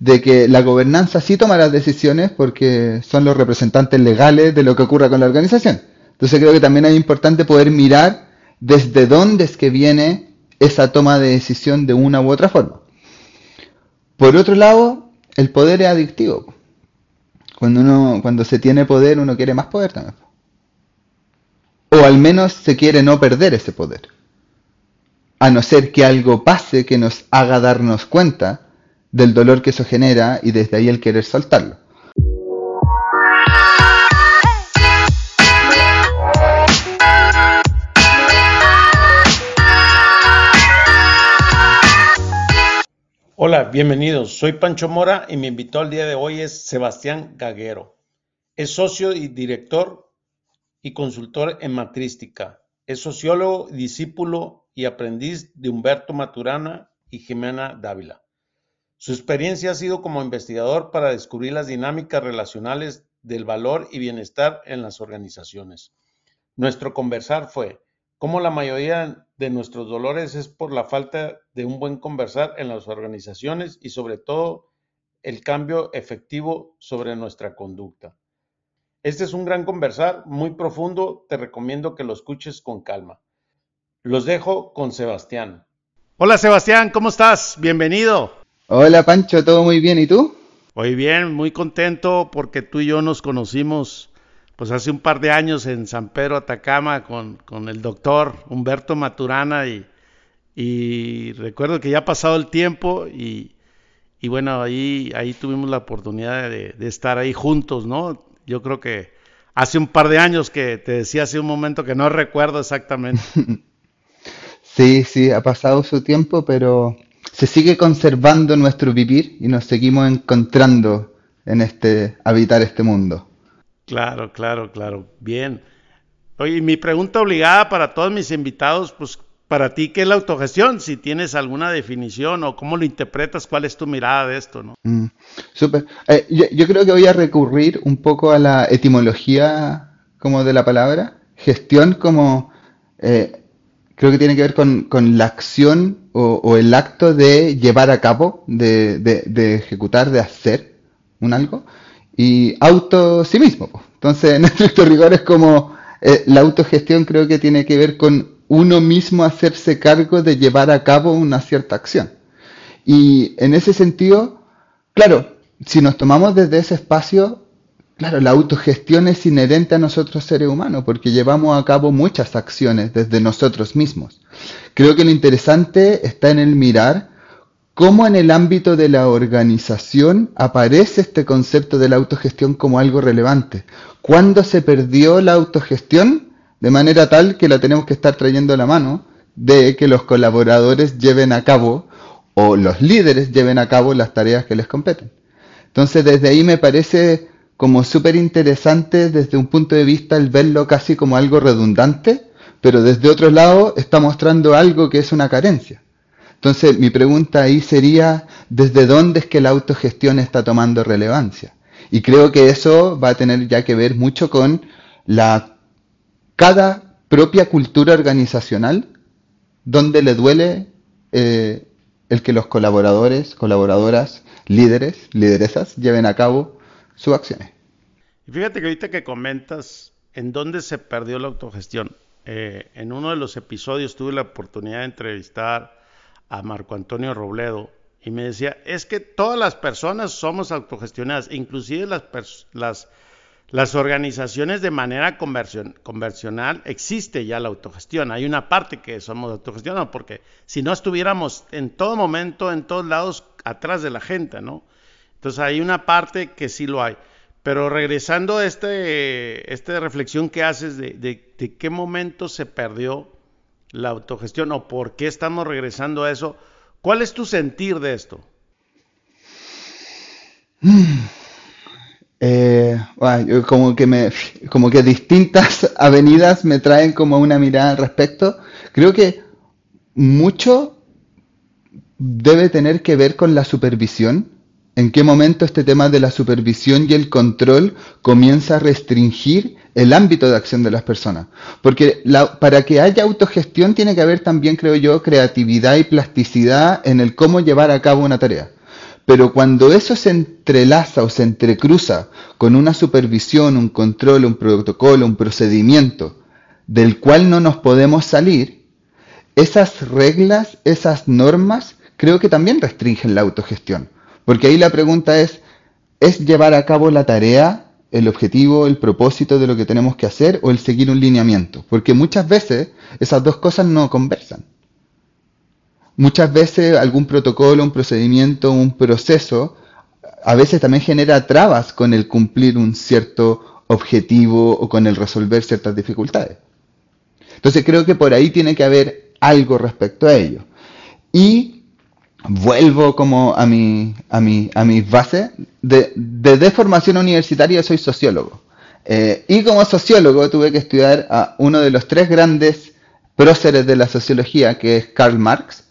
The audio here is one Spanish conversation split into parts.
de que la gobernanza sí toma las decisiones porque son los representantes legales de lo que ocurra con la organización. Entonces creo que también es importante poder mirar desde dónde es que viene esa toma de decisión de una u otra forma. Por otro lado, el poder es adictivo. Cuando uno, cuando se tiene poder, uno quiere más poder también. O al menos se quiere no perder ese poder. A no ser que algo pase que nos haga darnos cuenta del dolor que eso genera y desde ahí el querer soltarlo. Hola, bienvenidos. Soy Pancho Mora y mi invitado al día de hoy es Sebastián Gaguero. Es socio y director y consultor en matrística. Es sociólogo, discípulo y aprendiz de Humberto Maturana y Jimena Dávila. Su experiencia ha sido como investigador para descubrir las dinámicas relacionales del valor y bienestar en las organizaciones. Nuestro conversar fue cómo la mayoría de nuestros dolores es por la falta de un buen conversar en las organizaciones y sobre todo el cambio efectivo sobre nuestra conducta. Este es un gran conversar muy profundo, te recomiendo que lo escuches con calma. Los dejo con Sebastián. Hola Sebastián, ¿cómo estás? Bienvenido. Hola Pancho, ¿todo muy bien? ¿Y tú? Muy bien, muy contento porque tú y yo nos conocimos pues hace un par de años en San Pedro Atacama con, con el doctor Humberto Maturana y, y, recuerdo que ya ha pasado el tiempo y, y bueno, ahí, ahí tuvimos la oportunidad de, de, estar ahí juntos, ¿no? Yo creo que hace un par de años que te decía hace un momento que no recuerdo exactamente. sí, sí, ha pasado su tiempo, pero se sigue conservando nuestro vivir y nos seguimos encontrando en este habitar este mundo. Claro, claro, claro. Bien. Oye, mi pregunta obligada para todos mis invitados, pues para ti, ¿qué es la autogestión? Si tienes alguna definición o cómo lo interpretas, ¿cuál es tu mirada de esto? ¿no? Mm, súper. Eh, yo, creo que voy a recurrir un poco a la etimología como de la palabra, gestión como eh, creo que tiene que ver con, la acción o, el acto de llevar a cabo, de, ejecutar, de hacer un algo, y auto sí mismo. Entonces, en estricto rigor es como eh, la autogestión creo que tiene que ver con uno mismo hacerse cargo de llevar a cabo una cierta acción. Y en ese sentido, claro, si nos tomamos desde ese espacio, Claro, la autogestión es inherente a nosotros seres humanos porque llevamos a cabo muchas acciones desde nosotros mismos. Creo que lo interesante está en el mirar cómo en el ámbito de la organización aparece este concepto de la autogestión como algo relevante. ¿Cuándo se perdió la autogestión? De manera tal que la tenemos que estar trayendo a la mano de que los colaboradores lleven a cabo o los líderes lleven a cabo las tareas que les competen. Entonces, desde ahí me parece como súper interesante desde un punto de vista el verlo casi como algo redundante, pero desde otro lado está mostrando algo que es una carencia. Entonces mi pregunta ahí sería, ¿desde dónde es que la autogestión está tomando relevancia? Y creo que eso va a tener ya que ver mucho con la cada propia cultura organizacional donde le duele eh, el que los colaboradores, colaboradoras, líderes, lideresas lleven a cabo sus acciones. Y fíjate que ahorita que comentas en dónde se perdió la autogestión, eh, en uno de los episodios tuve la oportunidad de entrevistar a Marco Antonio Robledo y me decía, es que todas las personas somos autogestionadas, inclusive las, organizaciones de manera conversional existe ya la autogestión. Hay una parte que somos autogestionados porque si no estuviéramos en todo momento, en todos lados, atrás de la gente, ¿no? Entonces hay una parte que sí lo hay. Pero regresando a este, esta reflexión que haces de, qué momento se perdió la autogestión o por qué estamos regresando a eso, ¿cuál es tu sentir de esto? Eh, como que me, como que distintas avenidas me traen como una mirada al respecto. Creo que mucho debe tener que ver con la supervisión en qué momento este tema de la supervisión y el control comienza a restringir el ámbito de acción de las personas. Porque para que haya autogestión tiene que haber también, creo yo, creatividad y plasticidad en el cómo llevar a cabo una tarea. Pero cuando eso se entrelaza o se entrecruza con una supervisión, un control, un protocolo, un procedimiento del cual no nos podemos salir, esas reglas, esas normas, creo que también restringen la autogestión. Porque ahí la pregunta es, ¿es llevar a cabo la tarea, el objetivo, el propósito de lo que tenemos que hacer o el seguir un lineamiento? Porque muchas veces esas dos cosas no conversan. Muchas veces algún protocolo, un procedimiento, un proceso, a veces también genera trabas con el cumplir un cierto objetivo o con el resolver ciertas dificultades. Entonces creo que por ahí tiene que haber algo respecto a ello. Y vuelvo como a mi, a mi, a. De, de, formación universitaria soy sociólogo. Eh, y como sociólogo tuve que estudiar a uno de los tres grandes próceres de la sociología, que es Karl Marx,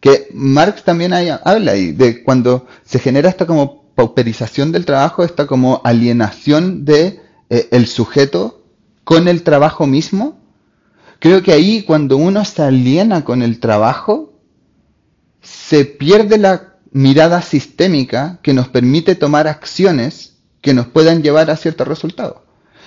que Marx también habla ahí de cuando se genera esta como pauperización del trabajo, esta como alienación de eh, el sujeto con el trabajo mismo. Creo que ahí cuando uno se aliena con el trabajo, se pierde la mirada sistémica que nos permite tomar acciones que nos puedan llevar a ciertos resultados.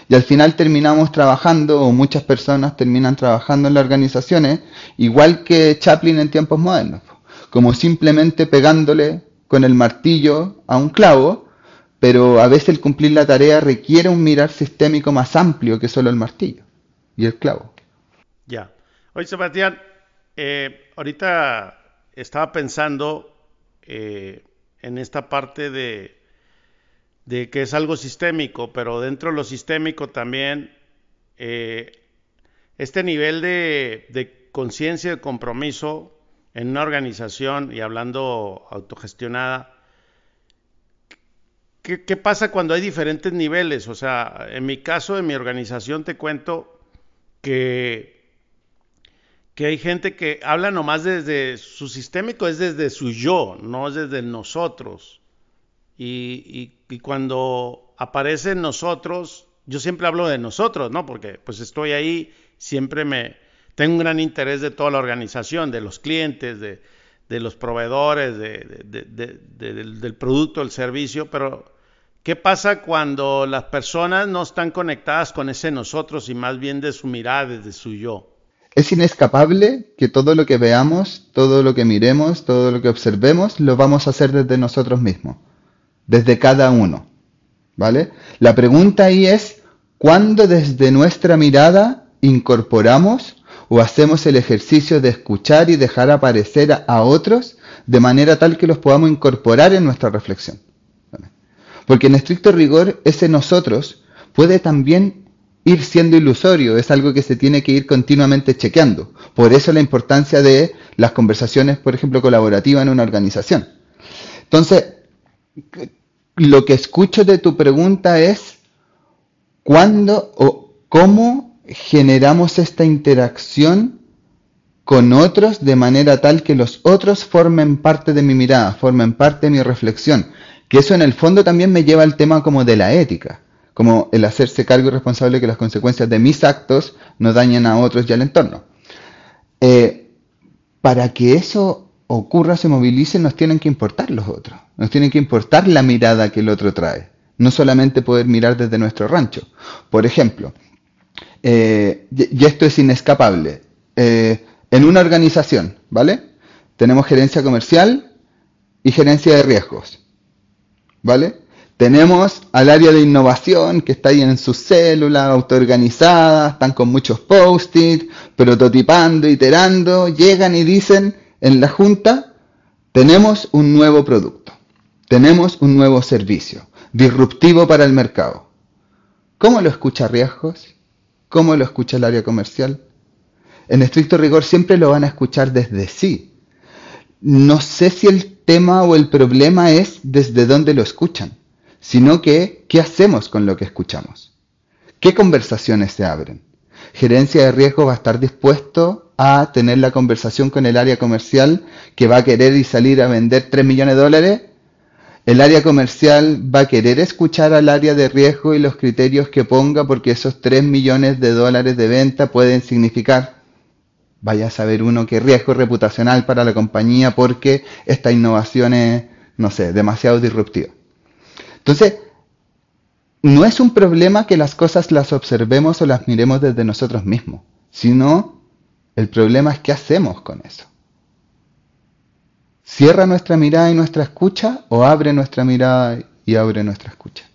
Y al final terminamos trabajando, o muchas personas terminan trabajando en las organizaciones, igual que Chaplin en tiempos modernos, como simplemente pegándole con el martillo a un clavo, pero a veces el cumplir la tarea requiere un mirar sistémico más amplio que solo el martillo y el clavo. Ya. Oye, Sebastián, eh, ahorita estaba pensando eh, en esta parte de que es algo sistémico, pero dentro de lo sistémico también eh, este nivel de, conciencia y de compromiso en una organización y hablando autogestionada, ¿qué, ¿qué, pasa cuando hay diferentes niveles? O sea, en mi caso, en mi organización, te cuento que, que hay gente que habla nomás desde su sistémico, es desde su yo, no es desde nosotros. Y, cuando aparece nosotros, yo siempre hablo de nosotros, ¿no? Porque pues estoy ahí, siempre me tengo un gran interés de toda la organización, de los clientes, de, los proveedores, del, producto, del servicio, pero ¿qué pasa cuando las personas no están conectadas con ese nosotros y más bien de su mirada, de su yo? Es inescapable que todo lo que veamos, todo lo que miremos, todo lo que observemos, lo vamos a hacer desde nosotros mismos desde cada uno. ¿Vale? La pregunta ahí es, ¿cuándo desde nuestra mirada incorporamos o hacemos el ejercicio de escuchar y dejar aparecer a, otros de manera tal que los podamos incorporar en nuestra reflexión? Porque en estricto rigor ese nosotros puede también ir siendo ilusorio, es algo que se tiene que ir continuamente chequeando. Por eso la importancia de las conversaciones, por ejemplo, colaborativas en una organización. Entonces, lo que escucho de tu pregunta es cuándo o cómo generamos esta interacción con otros de manera tal que los otros formen parte de mi mirada, formen parte de mi reflexión. Que eso en el fondo también me lleva al tema como de la ética, como el hacerse cargo y responsable de que las consecuencias de mis actos no dañen a otros y al entorno. Eh, para que eso ocurra, se movilice, nos tienen que importar los otros. Nos tiene que importar la mirada que el otro trae. No solamente poder mirar desde nuestro rancho. Por ejemplo, eh, y esto es inescapable. Eh, en una organización, ¿vale? Tenemos gerencia comercial y gerencia de riesgos, ¿vale? Tenemos al área de innovación que está ahí en sus células, autoorganizadas, están con muchos post-it, prototipando, iterando, llegan y dicen, en la Junta tenemos un nuevo producto, tenemos un nuevo servicio, disruptivo para el mercado. ¿Cómo lo escucha Riesgos? ¿Cómo lo escucha el área comercial? En estricto rigor siempre lo van a escuchar desde sí. No sé si el tema o el problema es desde dónde lo escuchan, sino que qué hacemos con lo que escuchamos. ¿Qué conversaciones se abren? Gerencia de riesgo va a estar dispuesto a tener la conversación con el área comercial que va a querer y salir a vender 3 millones de dólares, el área comercial va a querer escuchar al área de riesgo y los criterios que ponga porque esos 3 millones de dólares de venta pueden significar, vaya a saber uno, que riesgo reputacional para la compañía porque estas innovaciones no sé, demasiado disruptiva. Entonces, no es un problema que las cosas las observemos o las miremos desde nosotros mismos, sino el problema es qué hacemos con eso. ¿Cierra nuestra mirada y nuestra escucha o abre nuestra mirada y abre nuestra escucha?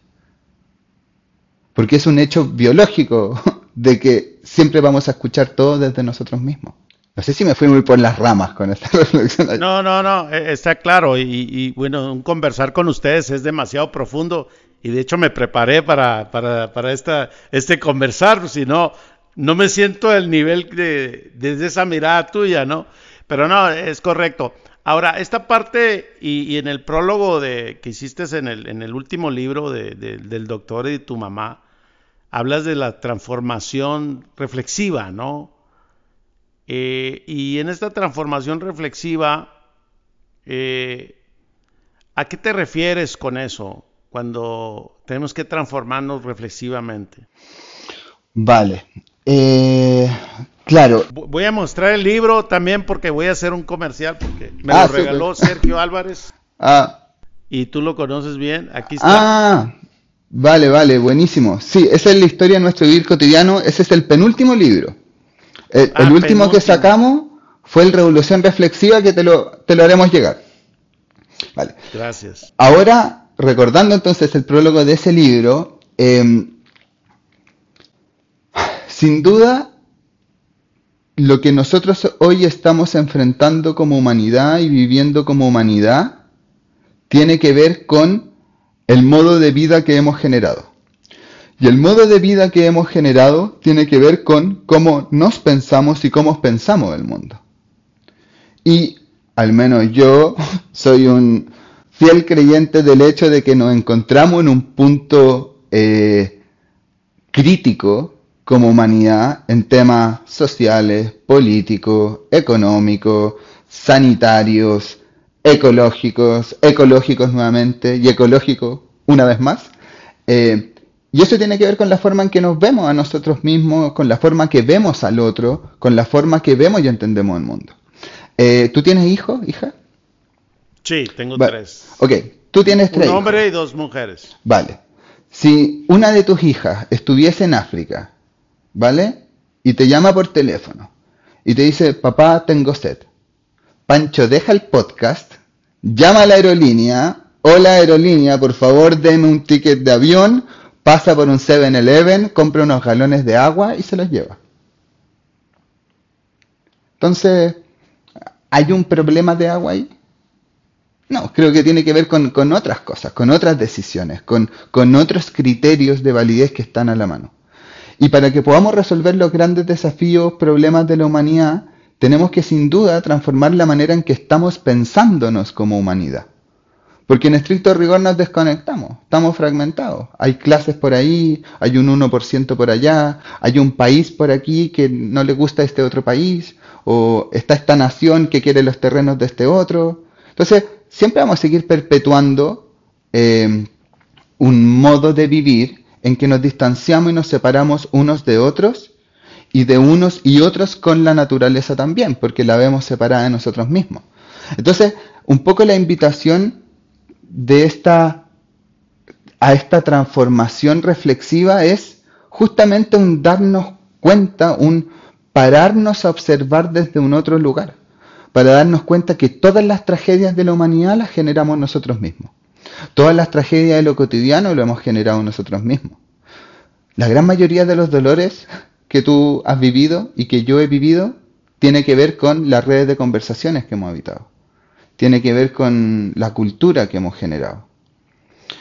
Porque es un hecho biológico de que siempre vamos a escuchar todo desde nosotros mismos. No sé si me fui muy por las ramas con esta reflexión. No, no, no, e, está claro. Y, bueno, un conversar con ustedes es demasiado profundo. Y de hecho me preparé para, para, para esta, este conversar, si no, no me siento al nivel de, desde esa mirada tuya, ¿no? Pero no, es correcto. Ahora, esta parte y, en el prólogo de, que hiciste en el, en el último libro del doctor y de tu mamá, hablas de la transformación reflexiva, ¿no? Eh, y en esta transformación reflexiva, eh, ¿a qué te refieres con eso cuando tenemos que transformarnos reflexivamente? Vale. Eh, claro. Voy a mostrar el libro también porque voy a hacer un comercial porque me ah, lo regaló Sergio Álvarez. Ah. Y tú lo conoces bien. Aquí está. Ah, vale, vale, buenísimo. Sí, esa es la historia de nuestro vivir cotidiano. Ese es el penúltimo libro. El, ah, último que sacamos fue el Revolución Reflexiva que te lo, te lo haremos llegar. Vale. Gracias. Ahora, recordando entonces el prólogo de ese libro, em, sin duda, lo que nosotros hoy estamos enfrentando como humanidad y viviendo como humanidad tiene que ver con el modo de vida que hemos generado. Y el modo de vida que hemos generado tiene que ver con cómo nos pensamos y cómo pensamos el mundo. Y al menos yo soy un fiel creyente del hecho de que nos encontramos en un punto eh, crítico como humanidad en temas sociales, políticos, económicos, sanitarios, ecológicos, ecológicos nuevamente y ecológicos una vez más. Eh, y eso tiene que ver con la forma en que nos vemos a nosotros mismos, con la forma que vemos al otro, con la forma que vemos y entendemos el mundo. Eh, ¿Tú tienes hijos, hija? Sí, tengo tres. Ok, tú tienes tres. Un hombre y dos mujeres. Vale. Si una de tus hijas estuviese en África, ¿vale? Y te llama por teléfono y te dice, papá, tengo sed. Pancho, deja el podcast, llama a la aerolínea, hola aerolínea, por favor, deme un ticket de avión pasa por un 7-Eleven, compra unos galones de agua y se los lleva. Entonces, ¿hay un problema de agua ahí? No, creo que tiene que ver con, otras cosas, con otras decisiones, con, con otros criterios de validez que están a la mano. Y para que podamos resolver los grandes desafíos, problemas de la humanidad, tenemos que sin duda transformar la manera en que estamos pensándonos como humanidad. Porque en estricto rigor nos desconectamos, estamos fragmentados. Hay clases por ahí, hay un 1% por allá, hay un país por aquí que no le gusta este otro país, o está esta nación que quiere los terrenos de este otro. Entonces, siempre vamos a seguir perpetuando eh, un modo de vivir en que nos distanciamos y nos separamos unos de otros y de unos y otros con la naturaleza también, porque la vemos separada de nosotros mismos. Entonces, un poco la invitación de esta, a esta transformación reflexiva es justamente un darnos cuenta, un pararnos a observar desde un otro lugar, para darnos cuenta que todas las tragedias de la humanidad las generamos nosotros mismos. Todas las tragedias de lo cotidiano lo hemos generado nosotros mismos. La gran mayoría de los dolores que tú has vivido y que yo he vivido tiene que ver con las redes de conversaciones que hemos habitado tiene que ver con la cultura que hemos generado.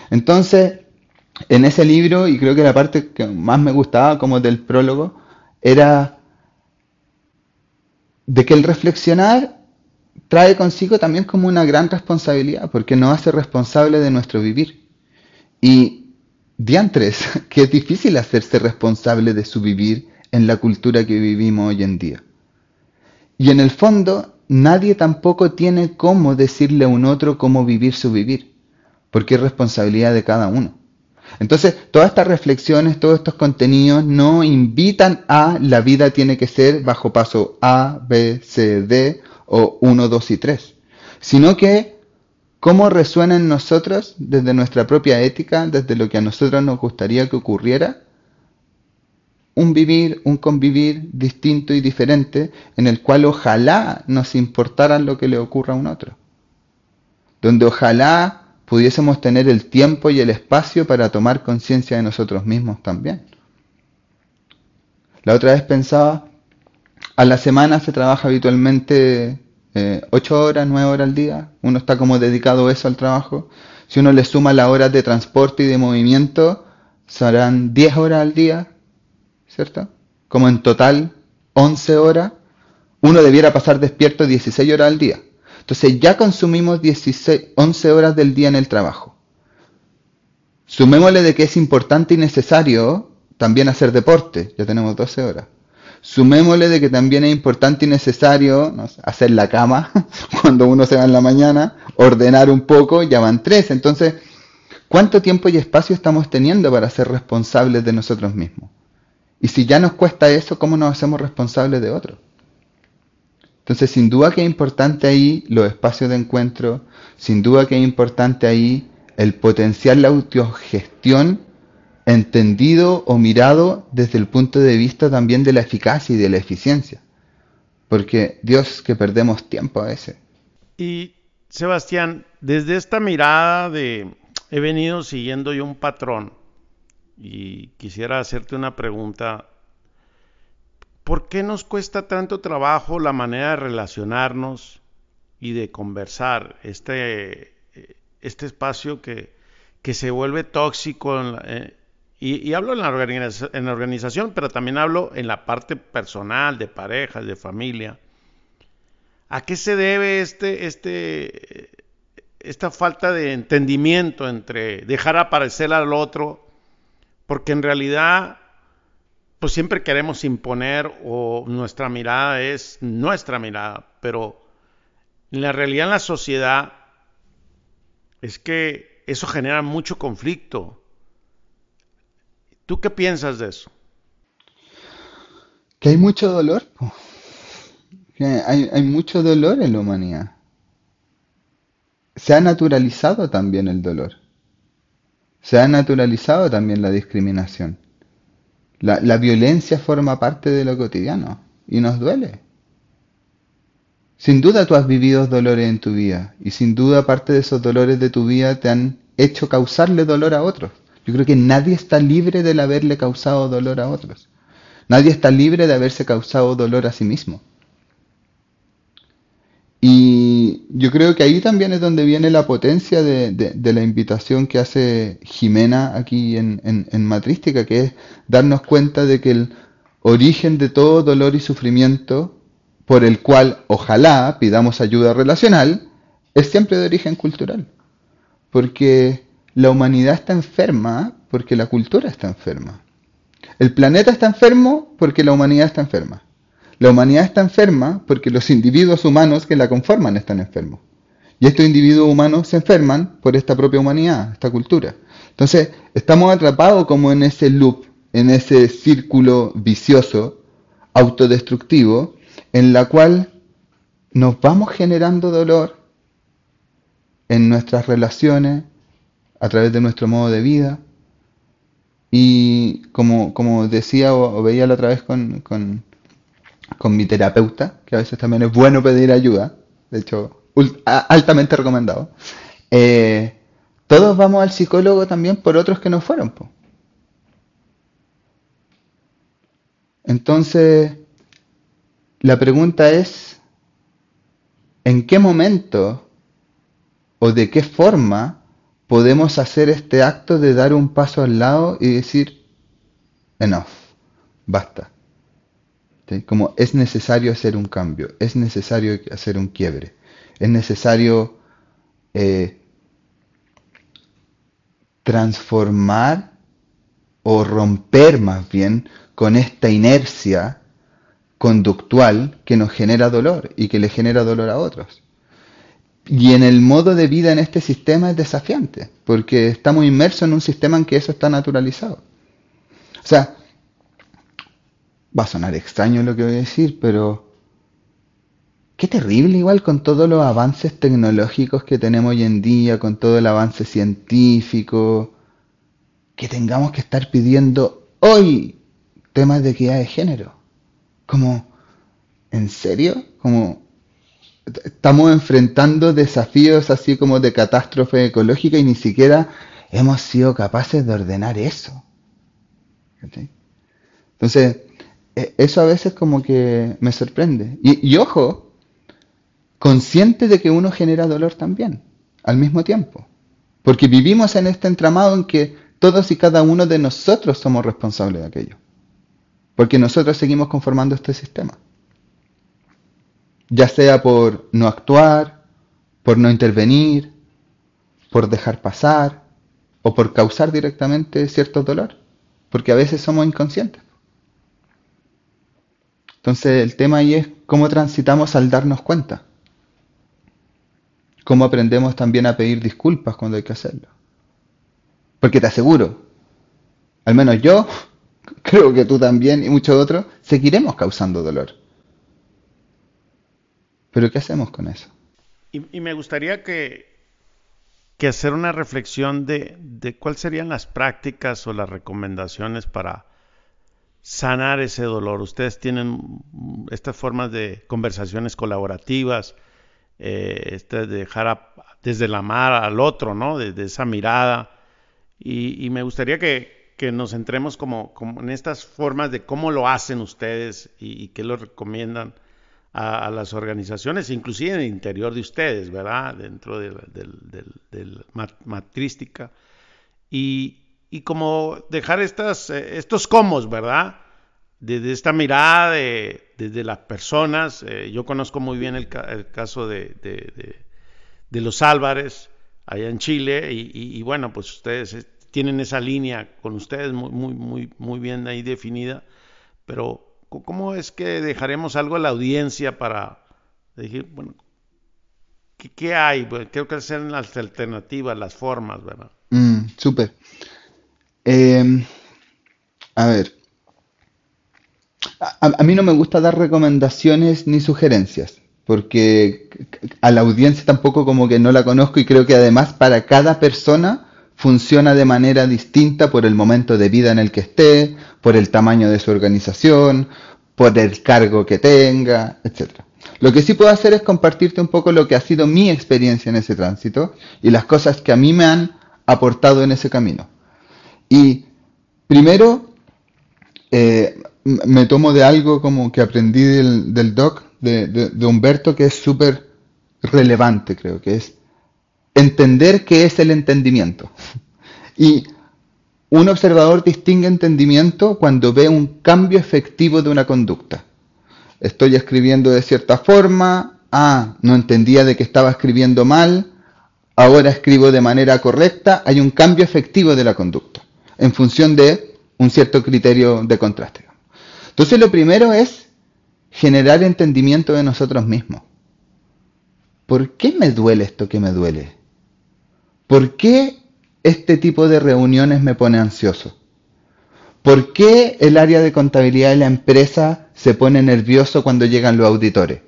Entonces, en ese libro, y creo que la parte que más me gustaba como del prólogo, era de que el reflexionar trae consigo también como una gran responsabilidad, porque nos hace responsable de nuestro vivir. Y diantres, que es difícil hacerse responsable de su vivir en la cultura que vivimos hoy en día. Y en el fondo, nadie tampoco tiene cómo decirle a un otro cómo vivir su vivir, porque es responsabilidad de cada uno. Entonces, todas estas reflexiones, todos estos contenidos no invitan a la vida tiene que ser bajo paso A, B, C, D o 1, 2 y 3, sino que cómo resuena en nosotros desde nuestra propia ética, desde lo que a nosotros nos gustaría que ocurriera, un vivir, un convivir distinto y diferente en el cual ojalá nos importara lo que le ocurra a un otro. Donde ojalá pudiésemos tener el tiempo y el espacio para tomar conciencia de nosotros mismos también. La otra vez pensaba, a la semana se trabaja habitualmente eh, 8 horas, 9 horas al día, uno está como dedicado eso al trabajo. Si uno le suma las horas de transporte y de movimiento, serán 10 horas al día, ¿cierto? Como en total 11 horas, uno debiera pasar despierto 16 horas al día. Entonces ya consumimos 16, 11 horas del día en el trabajo. Sumémosle de que es importante y necesario también hacer deporte, ya tenemos 12 horas. Sumémosle de que también es importante y necesario hacer la cama cuando uno se va en la mañana, ordenar un poco, ya van tres. Entonces, ¿cuánto tiempo y espacio estamos teniendo para ser responsables de nosotros mismos? Y si ya nos cuesta eso, ¿cómo nos hacemos responsables de otros? Entonces, sin duda que es importante ahí los espacios de encuentro, sin duda que es importante ahí el potencial la autogestión entendido o mirado desde el punto de vista también de la eficacia y de la eficiencia. Porque Dios que perdemos tiempo a veces. Y Sebastián, desde esta mirada de he venido siguiendo yo un patrón, y quisiera hacerte una pregunta. ¿Por qué nos cuesta tanto trabajo la manera de relacionarnos y de conversar? Este, este espacio que, que se vuelve tóxico, eh, y, hablo en la, en la organización, pero también hablo en la parte personal, de parejas, de familia. ¿A qué se debe este, este, esta falta de entendimiento entre dejar aparecer al otro porque en realidad pues siempre queremos imponer o nuestra mirada es nuestra mirada, pero la realidad en la sociedad es que eso genera mucho conflicto. ¿Tú qué piensas de eso? Que hay mucho dolor. Que hay, hay mucho dolor en la humanidad. Se ha naturalizado también el dolor. Se ha naturalizado también la discriminación. La, violencia forma parte de lo cotidiano y nos duele. Sin duda tú has vivido dolores en tu vida y sin duda parte de esos dolores de tu vida te han hecho causarle dolor a otros. Yo creo que nadie está libre de haberle causado dolor a otros. Nadie está libre de haberse causado dolor a sí mismo. Y yo creo que ahí también es donde viene la potencia de, la invitación que hace Jimena aquí en, en, Matrística, que es darnos cuenta de que el origen de todo dolor y sufrimiento, por el cual ojalá pidamos ayuda relacional, es siempre de origen cultural. Porque la humanidad está enferma porque la cultura está enferma. El planeta está enfermo porque la humanidad está enferma. La humanidad está enferma porque los individuos humanos que la conforman están enfermos. Y estos individuos humanos se enferman por esta propia humanidad, esta cultura. Entonces, estamos atrapados como en ese loop, en ese círculo vicioso, autodestructivo, en la cual nos vamos generando dolor en nuestras relaciones, a través de nuestro modo de vida. Y como, como decía o, veía la otra vez con, con mi terapeuta, que a veces también es bueno pedir ayuda, de hecho, altamente recomendado. Eh, todos vamos al psicólogo también por otros que no fueron. Entonces, la pregunta es, ¿en qué momento o de qué forma podemos hacer este acto de dar un paso al lado y decir, enough, basta? Como es necesario hacer un cambio, es necesario hacer un quiebre, es necesario eh, transformar o romper más bien con esta inercia conductual que nos genera dolor y que le genera dolor a otros. Y en el modo de vida en este sistema es desafiante, porque estamos inmersos en un sistema en que eso está naturalizado. O sea, va a sonar extraño lo que voy a decir, pero qué terrible igual con todos los avances tecnológicos que tenemos hoy en día, con todo el avance científico, que tengamos que estar pidiendo hoy temas de equidad de género. Como, ¿en serio? Como, estamos enfrentando desafíos así como de catástrofe ecológica y ni siquiera hemos sido capaces de ordenar eso. Entonces, eso a veces como que me sorprende. Y, ojo, consciente de que uno genera dolor también, al mismo tiempo. Porque vivimos en este entramado en que todos y cada uno de nosotros somos responsables de aquello. Porque nosotros seguimos conformando este sistema. Ya sea por no actuar, por no intervenir, por dejar pasar o por causar directamente cierto dolor. Porque a veces somos inconscientes. Entonces el tema ahí es cómo transitamos al darnos cuenta. Cómo aprendemos también a pedir disculpas cuando hay que hacerlo. Porque te aseguro, al menos yo, creo que tú también y muchos otros, seguiremos causando dolor. Pero ¿qué hacemos con eso? Y, me gustaría que, hacer una reflexión de, de cuáles serían las prácticas o las recomendaciones para sanar ese dolor. Ustedes tienen estas formas de conversaciones colaborativas, eh, este de dejar desde la mar al otro, ¿no? Desde esa mirada. Y, me gustaría que, nos centremos como, en estas formas de cómo lo hacen ustedes y, qué lo recomiendan a, las organizaciones, inclusive en el interior de ustedes, ¿verdad? Dentro de, la matrística. Y, y como dejar estas, eh, estos comos, ¿verdad? Desde esta mirada de, desde las personas, eh, yo conozco muy bien el, caso de, de, los Álvarez allá en Chile y, bueno, pues ustedes eh, tienen esa línea con ustedes muy, muy, muy, muy bien ahí definida, pero ¿cómo es que dejaremos algo a la audiencia para decir, bueno, ¿qué, hay? creo que sean las alternativas, las formas, ¿verdad? Mm, súper. Em, a ver. A, mí no me gusta dar recomendaciones ni sugerencias, porque a la audiencia tampoco como que no la conozco y creo que además para cada persona funciona de manera distinta por el momento de vida en el que esté, por el tamaño de su organización, por el cargo que tenga, etc. Lo que sí puedo hacer es compartirte un poco lo que ha sido mi experiencia en ese tránsito y las cosas que a mí me han aportado en ese camino. Y primero, eh, me tomo de algo como que aprendí del, doc, de, Humberto, que es súper relevante, creo, que es entender qué es el entendimiento. Y un observador distingue entendimiento cuando ve un cambio efectivo de una conducta. Estoy escribiendo de cierta forma, ah, no entendía de que estaba escribiendo mal, ahora escribo de manera correcta, hay un cambio efectivo de la conducta en función de un cierto criterio de contraste. Entonces lo primero es generar entendimiento de nosotros mismos. ¿Por qué me duele esto que me duele? ¿Por qué este tipo de reuniones me pone ansioso? ¿Por qué el área de contabilidad de la empresa se pone nervioso cuando llegan los auditores?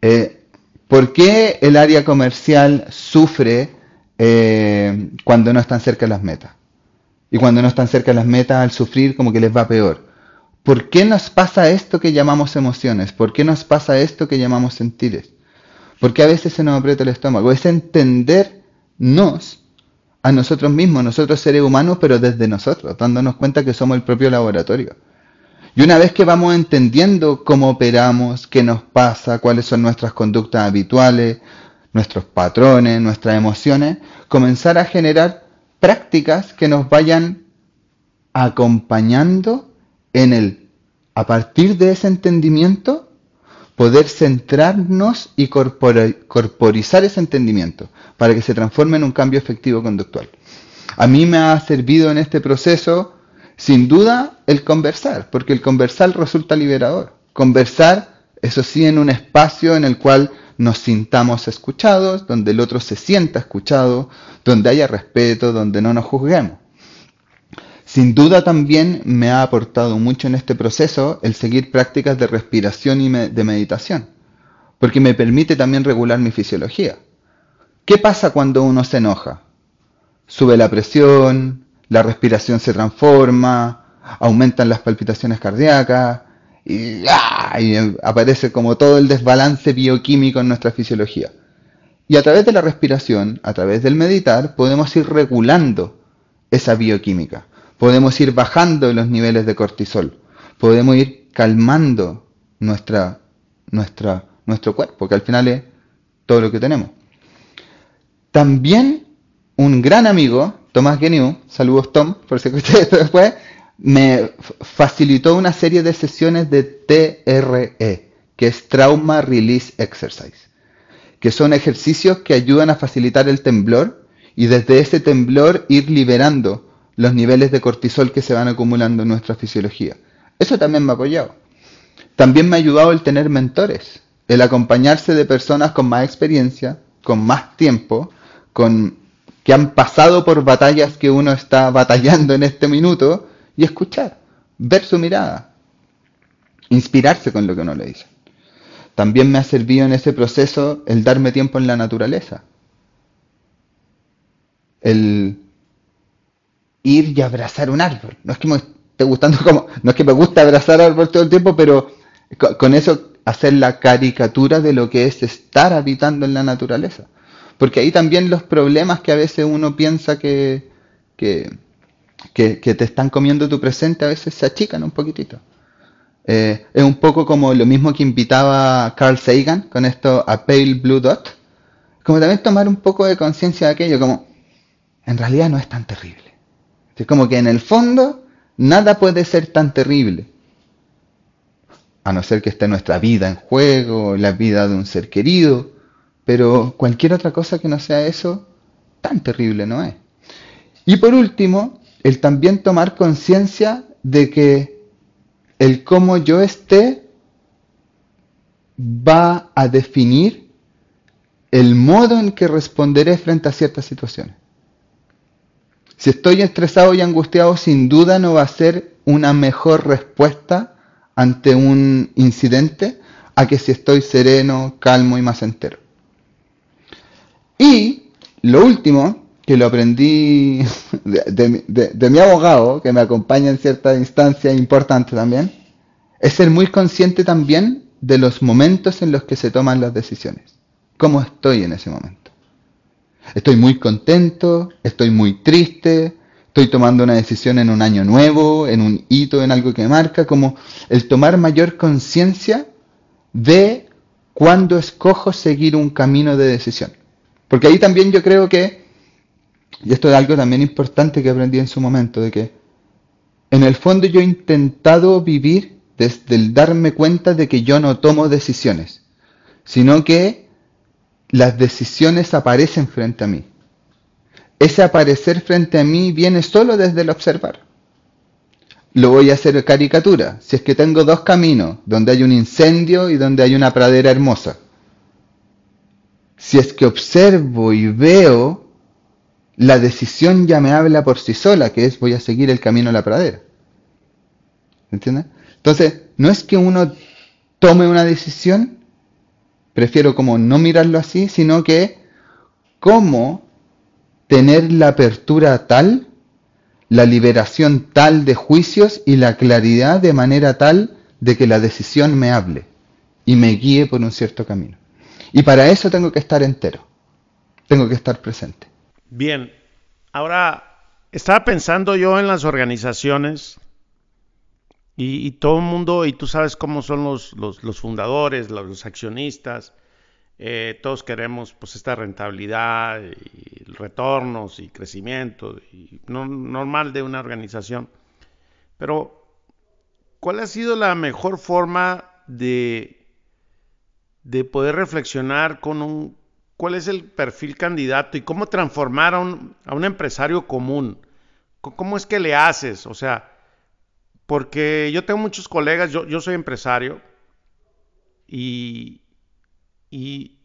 Eh, ¿Por qué el área comercial sufre eh, cuando no están cerca las metas? Y cuando no están cerca de las metas, al sufrir como que les va peor. ¿Por qué nos pasa esto que llamamos emociones? ¿Por qué nos pasa esto que llamamos sentires? ¿Por qué a veces se nos aprieta el estómago? Es entendernos a nosotros mismos, nosotros seres humanos, pero desde nosotros, dándonos cuenta que somos el propio laboratorio. Y una vez que vamos entendiendo cómo operamos, qué nos pasa, cuáles son nuestras conductas habituales, nuestros patrones, nuestras emociones, comenzar a generar prácticas que nos vayan acompañando en el, a partir de ese entendimiento, poder centrarnos y corporizar ese entendimiento para que se transforme en un cambio efectivo conductual. A mí me ha servido en este proceso, sin duda, el conversar, porque el conversar resulta liberador. Conversar, eso sí, en un espacio en el cual nos sintamos escuchados, donde el otro se sienta escuchado, donde haya respeto, donde no nos juzguemos. Sin duda también me ha aportado mucho en este proceso el seguir prácticas de respiración y de meditación, porque me permite también regular mi fisiología. ¿Qué pasa cuando uno se enoja? Sube la presión, la respiración se transforma, aumentan las palpitaciones cardíacas y, ¡ah! y aparece como todo el desbalance bioquímico en nuestra fisiología. Y a través de la respiración, a través del meditar, podemos ir regulando esa bioquímica. Podemos ir bajando los niveles de cortisol. Podemos ir calmando nuestra, nuestro cuerpo, que al final es todo lo que tenemos. También un gran amigo, Tomás Geniu, saludos Tom, por si escuché esto después, me facilitó una serie de sesiones de TRE, que es Trauma Release Exercise, que son ejercicios que ayudan a facilitar el temblor y desde ese temblor ir liberando los niveles de cortisol que se van acumulando en nuestra fisiología. Eso también me ha apoyado. También me ha ayudado el tener mentores, el acompañarse de personas con más experiencia, con más tiempo, con que han pasado por batallas que uno está batallando en este minuto y escuchar, ver su mirada, inspirarse con lo que uno le dice. También me ha servido en ese proceso el darme tiempo en la naturaleza. El ir y abrazar un árbol. No es que me esté gustando como, no es que me guste abrazar árbol todo el tiempo, pero con eso hacer la caricatura de lo que es estar habitando en la naturaleza. Porque ahí también los problemas que a veces uno piensa que, te están comiendo tu presente a veces se achican un poquitito. Eh, es un poco como lo mismo que invitaba Carl Sagan con esto a Pale Blue Dot. Como también tomar un poco de conciencia de aquello, como en realidad no es tan terrible. Es como que en el fondo nada puede ser tan terrible a no ser que esté nuestra vida en juego, la vida de un ser querido, pero cualquier otra cosa que no sea eso, tan terrible no es. Y por último, el también tomar conciencia de que el cómo yo esté va a definir el modo en que responderé frente a ciertas situaciones. Si estoy estresado y angustiado, sin duda no va a ser una mejor respuesta ante un incidente a que si estoy sereno, calmo y más entero. Y lo último, que lo aprendí de, mi abogado, que me acompaña en cierta instancia importante también, es ser muy consciente también de los momentos en los que se toman las decisiones. ¿Cómo estoy en ese momento? Estoy muy contento, estoy muy triste, estoy tomando una decisión en un año nuevo, en un hito, en algo que marca, como el tomar mayor conciencia de cuándo escojo seguir un camino de decisión. Porque ahí también yo creo que, y esto es algo también importante que aprendí en su momento, de que en el fondo yo he intentado vivir desde el darme cuenta de que yo no tomo decisiones, sino que las decisiones aparecen frente a mí ese aparecer frente a mí viene solo desde el observar. Lo voy a hacer caricatura. Si es que tengo dos caminos, donde hay un incendio y donde hay una pradera hermosa. Si es que observo y veo, la decisión ya me habla por sí sola, que es voy a seguir el camino a la pradera. ¿Entiendes? Entonces, no es que uno tome una decisión, prefiero como no mirarlo así, sino que cómo tener la apertura tal, la liberación tal de juicios y la claridad de manera tal de que la decisión me hable y me guíe por un cierto camino. Y para eso tengo que estar entero, tengo que estar presente. Bien, ahora estaba pensando yo en las organizaciones y, todo el mundo, y tú sabes cómo son los, fundadores, los accionistas, eh, todos queremos pues esta rentabilidad retornos y crecimiento y normal de una organización. Pero, ¿cuál ha sido la mejor forma de, de poder reflexionar con un, cuál es el perfil candidato y cómo transformar a un, empresario común? ¿Cómo es que le haces? O sea, porque yo tengo muchos colegas, yo, yo soy empresario y, y,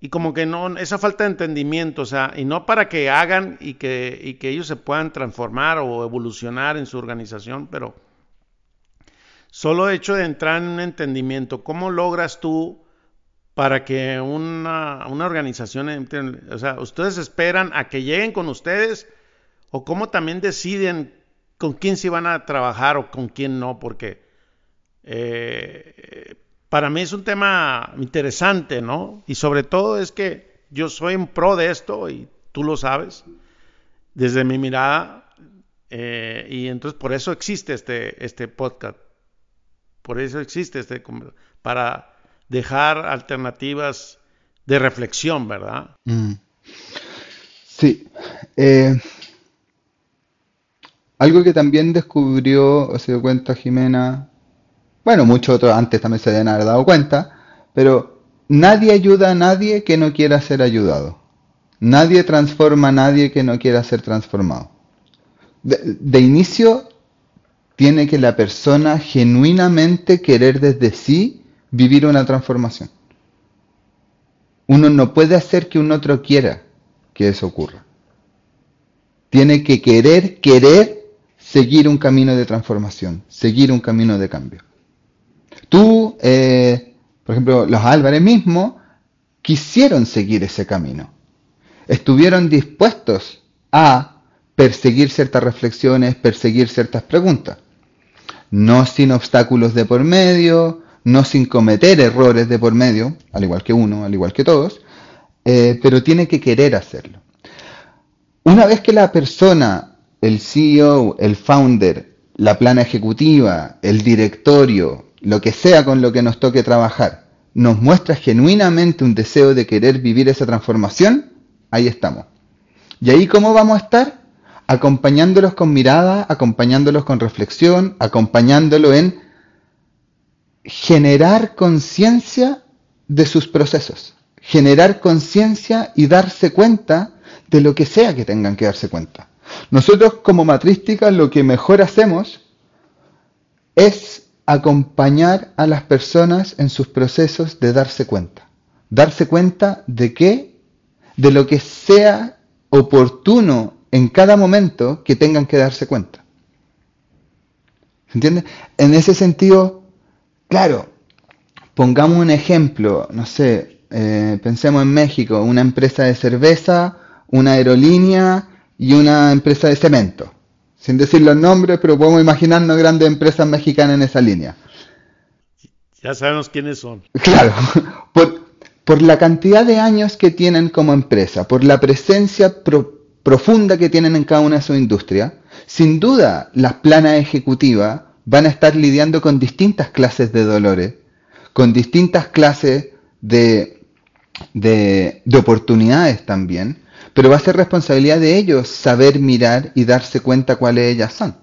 y como que no, esa falta de entendimiento, o sea, y no para que hagan y que, y que ellos se puedan transformar o evolucionar en su organización, pero solo hecho de entrar en un entendimiento, ¿cómo logras tú para que una, una organización, o sea, ustedes esperan a que lleguen con ustedes o cómo también deciden con quién se van a trabajar o con quién no, porque eh, para mí es un tema interesante, ¿no? Y sobre todo es que yo soy un pro de esto y tú lo sabes, desde mi mirada, eh, y entonces por eso existe este, este podcast, por eso existe este, para dejar alternativas de reflexión, ¿verdad? Mm. Sí. Eh, algo que también descubrió o se dio cuenta Jimena, bueno, muchos otros antes también se haber dado cuenta, pero nadie ayuda a nadie que no quiera ser ayudado. Nadie transforma a nadie que no quiera ser transformado. De, inicio, tiene que la persona genuinamente querer desde sí vivir una transformación. Uno no puede hacer que un otro quiera que eso ocurra. Tiene que querer, querer seguir un camino de transformación, seguir un camino de cambio. Tú, eh, por ejemplo, los Álvarez mismos quisieron seguir ese camino. Estuvieron dispuestos a perseguir ciertas reflexiones, perseguir ciertas preguntas. No sin obstáculos de por medio, no sin cometer errores de por medio, al igual que uno, al igual que todos, eh, pero tiene que querer hacerlo. Una vez que la persona, el CEO, el founder, la plana ejecutiva, el directorio, lo que sea con lo que nos toque trabajar, nos muestra genuinamente un deseo de querer vivir esa transformación, ahí estamos. ¿Y ahí cómo vamos a estar? Acompañándolos con mirada, acompañándolos con reflexión, acompañándolo en generar conciencia de sus procesos, generar conciencia y darse cuenta de lo que sea que tengan que darse cuenta. Nosotros como matrística lo que mejor hacemos es acompañar a las personas en sus procesos de darse cuenta. Darse cuenta de qué, de lo que sea oportuno en cada momento que tengan que darse cuenta. ¿Se entiende? En ese sentido, Claro, pongamos un ejemplo, no sé, eh, pensemos en México, una empresa de cerveza, una aerolínea y una empresa de cemento. Sin decir los nombres, pero podemos imaginarnos grandes empresas mexicanas en esa línea. Ya sabemos quiénes son. Claro, por, la cantidad de años que tienen como empresa, por la presencia profunda que tienen en cada una de sus industrias, sin duda las planas ejecutivas van a estar lidiando con distintas clases de dolores, con distintas clases de, de, oportunidades también, pero va a ser responsabilidad de ellos saber mirar y darse cuenta cuáles ellas son.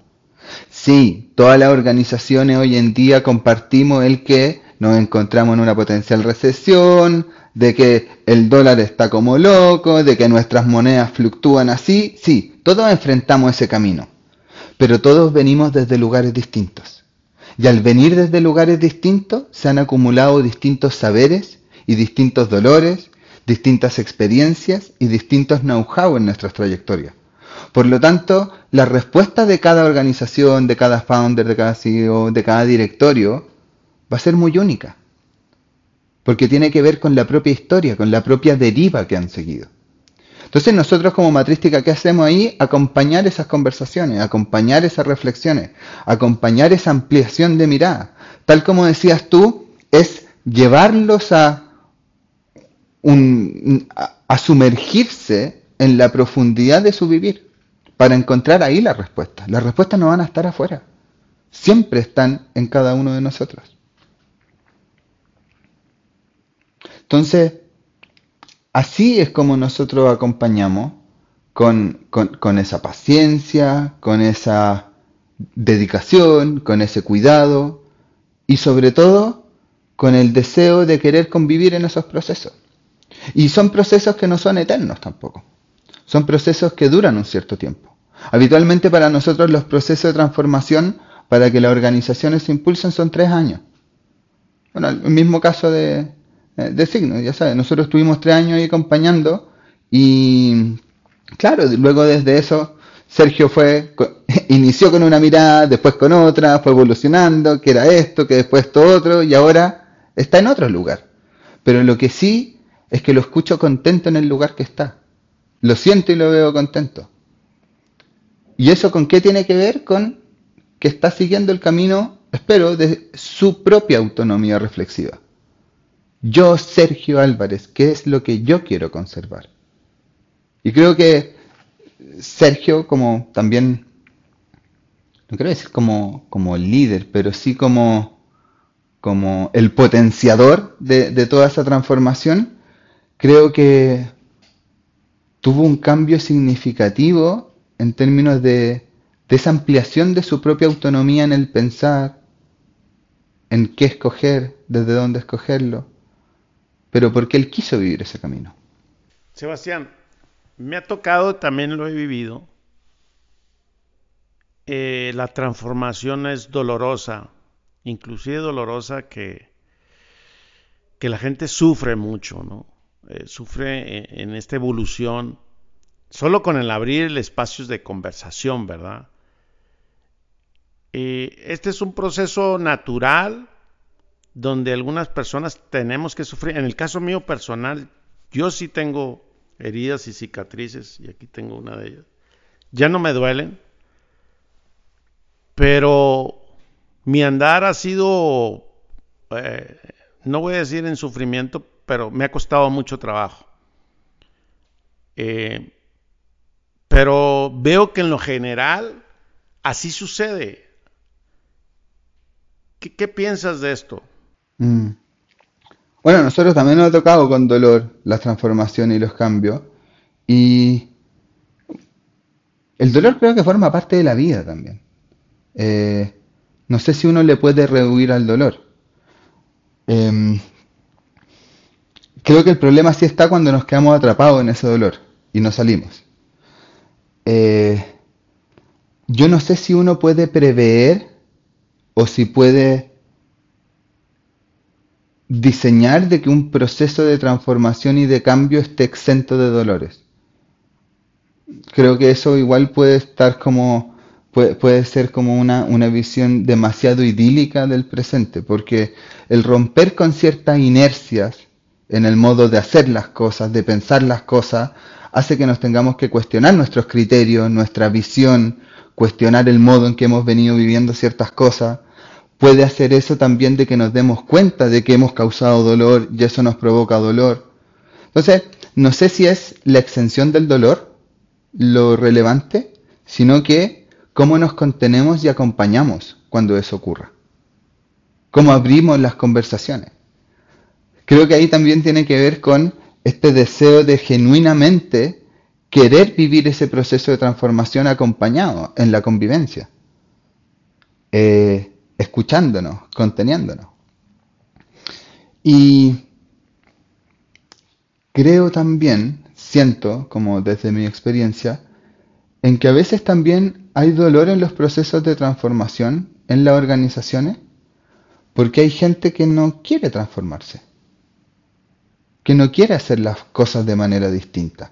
Sí, todas las organizaciones hoy en día compartimos el que nos encontramos en una potencial recesión, de que el dólar está como loco, de que nuestras monedas fluctúan así, sí, todos enfrentamos ese camino pero todos venimos desde lugares distintos. Y al venir desde lugares distintos se han acumulado distintos saberes y distintos dolores, distintas experiencias y distintos know-how en nuestras trayectorias. Por lo tanto, la respuesta de cada organización, de cada founder, de cada CEO, de cada directorio, va a ser muy única. Porque tiene que ver con la propia historia, con la propia deriva que han seguido. Entonces nosotros como matrística, ¿qué hacemos ahí? Acompañar esas conversaciones, acompañar esas reflexiones, acompañar esa ampliación de mirada. Tal como decías tú, es llevarlos a, a, sumergirse en la profundidad de su vivir para encontrar ahí la respuesta. Las respuestas no van a estar afuera, siempre están en cada uno de nosotros. Entonces, Así es como nosotros acompañamos con, esa paciencia, con esa dedicación, con ese cuidado y sobre todo con el deseo de querer convivir en esos procesos. Y son procesos que no son eternos tampoco. Son procesos que duran un cierto tiempo. Habitualmente para nosotros los procesos de transformación para que las organizaciones se impulsen son tres años. Bueno, el mismo caso de, de signos, ya sabes, nosotros estuvimos tres años ahí acompañando y claro, luego desde eso Sergio fue, inició con una mirada, después con otra, fue evolucionando, que era esto, que después esto otro y ahora está en otro lugar. pero lo que sí es que lo escucho contento en el lugar que está. Lo siento y lo veo contento. ¿Y eso con qué tiene que ver? Con que está siguiendo el camino, espero, de su propia autonomía reflexiva. Yo, Sergio Álvarez, ¿qué es lo que yo quiero conservar? Y creo que Sergio, como también, no quiero decir como, como líder, pero sí como, como el potenciador de, de toda esa transformación, creo que tuvo un cambio significativo en términos de, de esa ampliación de su propia autonomía en el pensar, en qué escoger, desde dónde escogerlo, pero porque él quiso vivir ese camino. Sebastián, me ha tocado, también lo he vivido, eh, la transformación es dolorosa, inclusive dolorosa que, que la gente sufre mucho, ¿no? Eh, sufre en, esta evolución, solo con el abrir el espacio de conversación, ¿verdad? Eh, este es un proceso natural donde algunas personas tenemos que sufrir. En el caso mío personal, yo sí tengo heridas y cicatrices, y aquí tengo una de ellas. Ya no me duelen, pero mi andar ha sido, eh, no voy a decir en sufrimiento, pero me ha costado mucho trabajo. Eh, pero veo que en lo general así sucede. ¿Qué, piensas de esto? Mm. Bueno, nosotros también nos ha tocado con dolor las transformaciones y los cambios. Y el dolor creo que forma parte de la vida también. Eh, no sé si uno le puede rehuir al dolor. Em, creo que el problema sí está cuando nos quedamos atrapados en ese dolor y no salimos. Eh, yo no sé si uno puede prever o si puede diseñar de que un proceso de transformación y de cambio esté exento de dolores. Creo que eso igual puede estar como, puede, ser como una, una visión demasiado idílica del presente, porque el romper con ciertas inercias en el modo de hacer las cosas, de pensar las cosas, hace que nos tengamos que cuestionar nuestros criterios, nuestra visión, cuestionar el modo en que hemos venido viviendo ciertas cosas, puede hacer eso también de que nos demos cuenta de que hemos causado dolor y eso nos provoca dolor. Entonces, no sé si es la extensión del dolor lo relevante, sino que cómo nos contenemos y acompañamos cuando eso ocurra. Cómo abrimos las conversaciones. Creo que ahí también tiene que ver con este deseo de genuinamente querer vivir ese proceso de transformación acompañado en la convivencia. Eh, escuchándonos, conteniéndonos. Y creo también, siento, como desde mi experiencia, en que a veces también hay dolor en los procesos de transformación en las organizaciones, porque hay gente que no quiere transformarse, que no quiere hacer las cosas de manera distinta.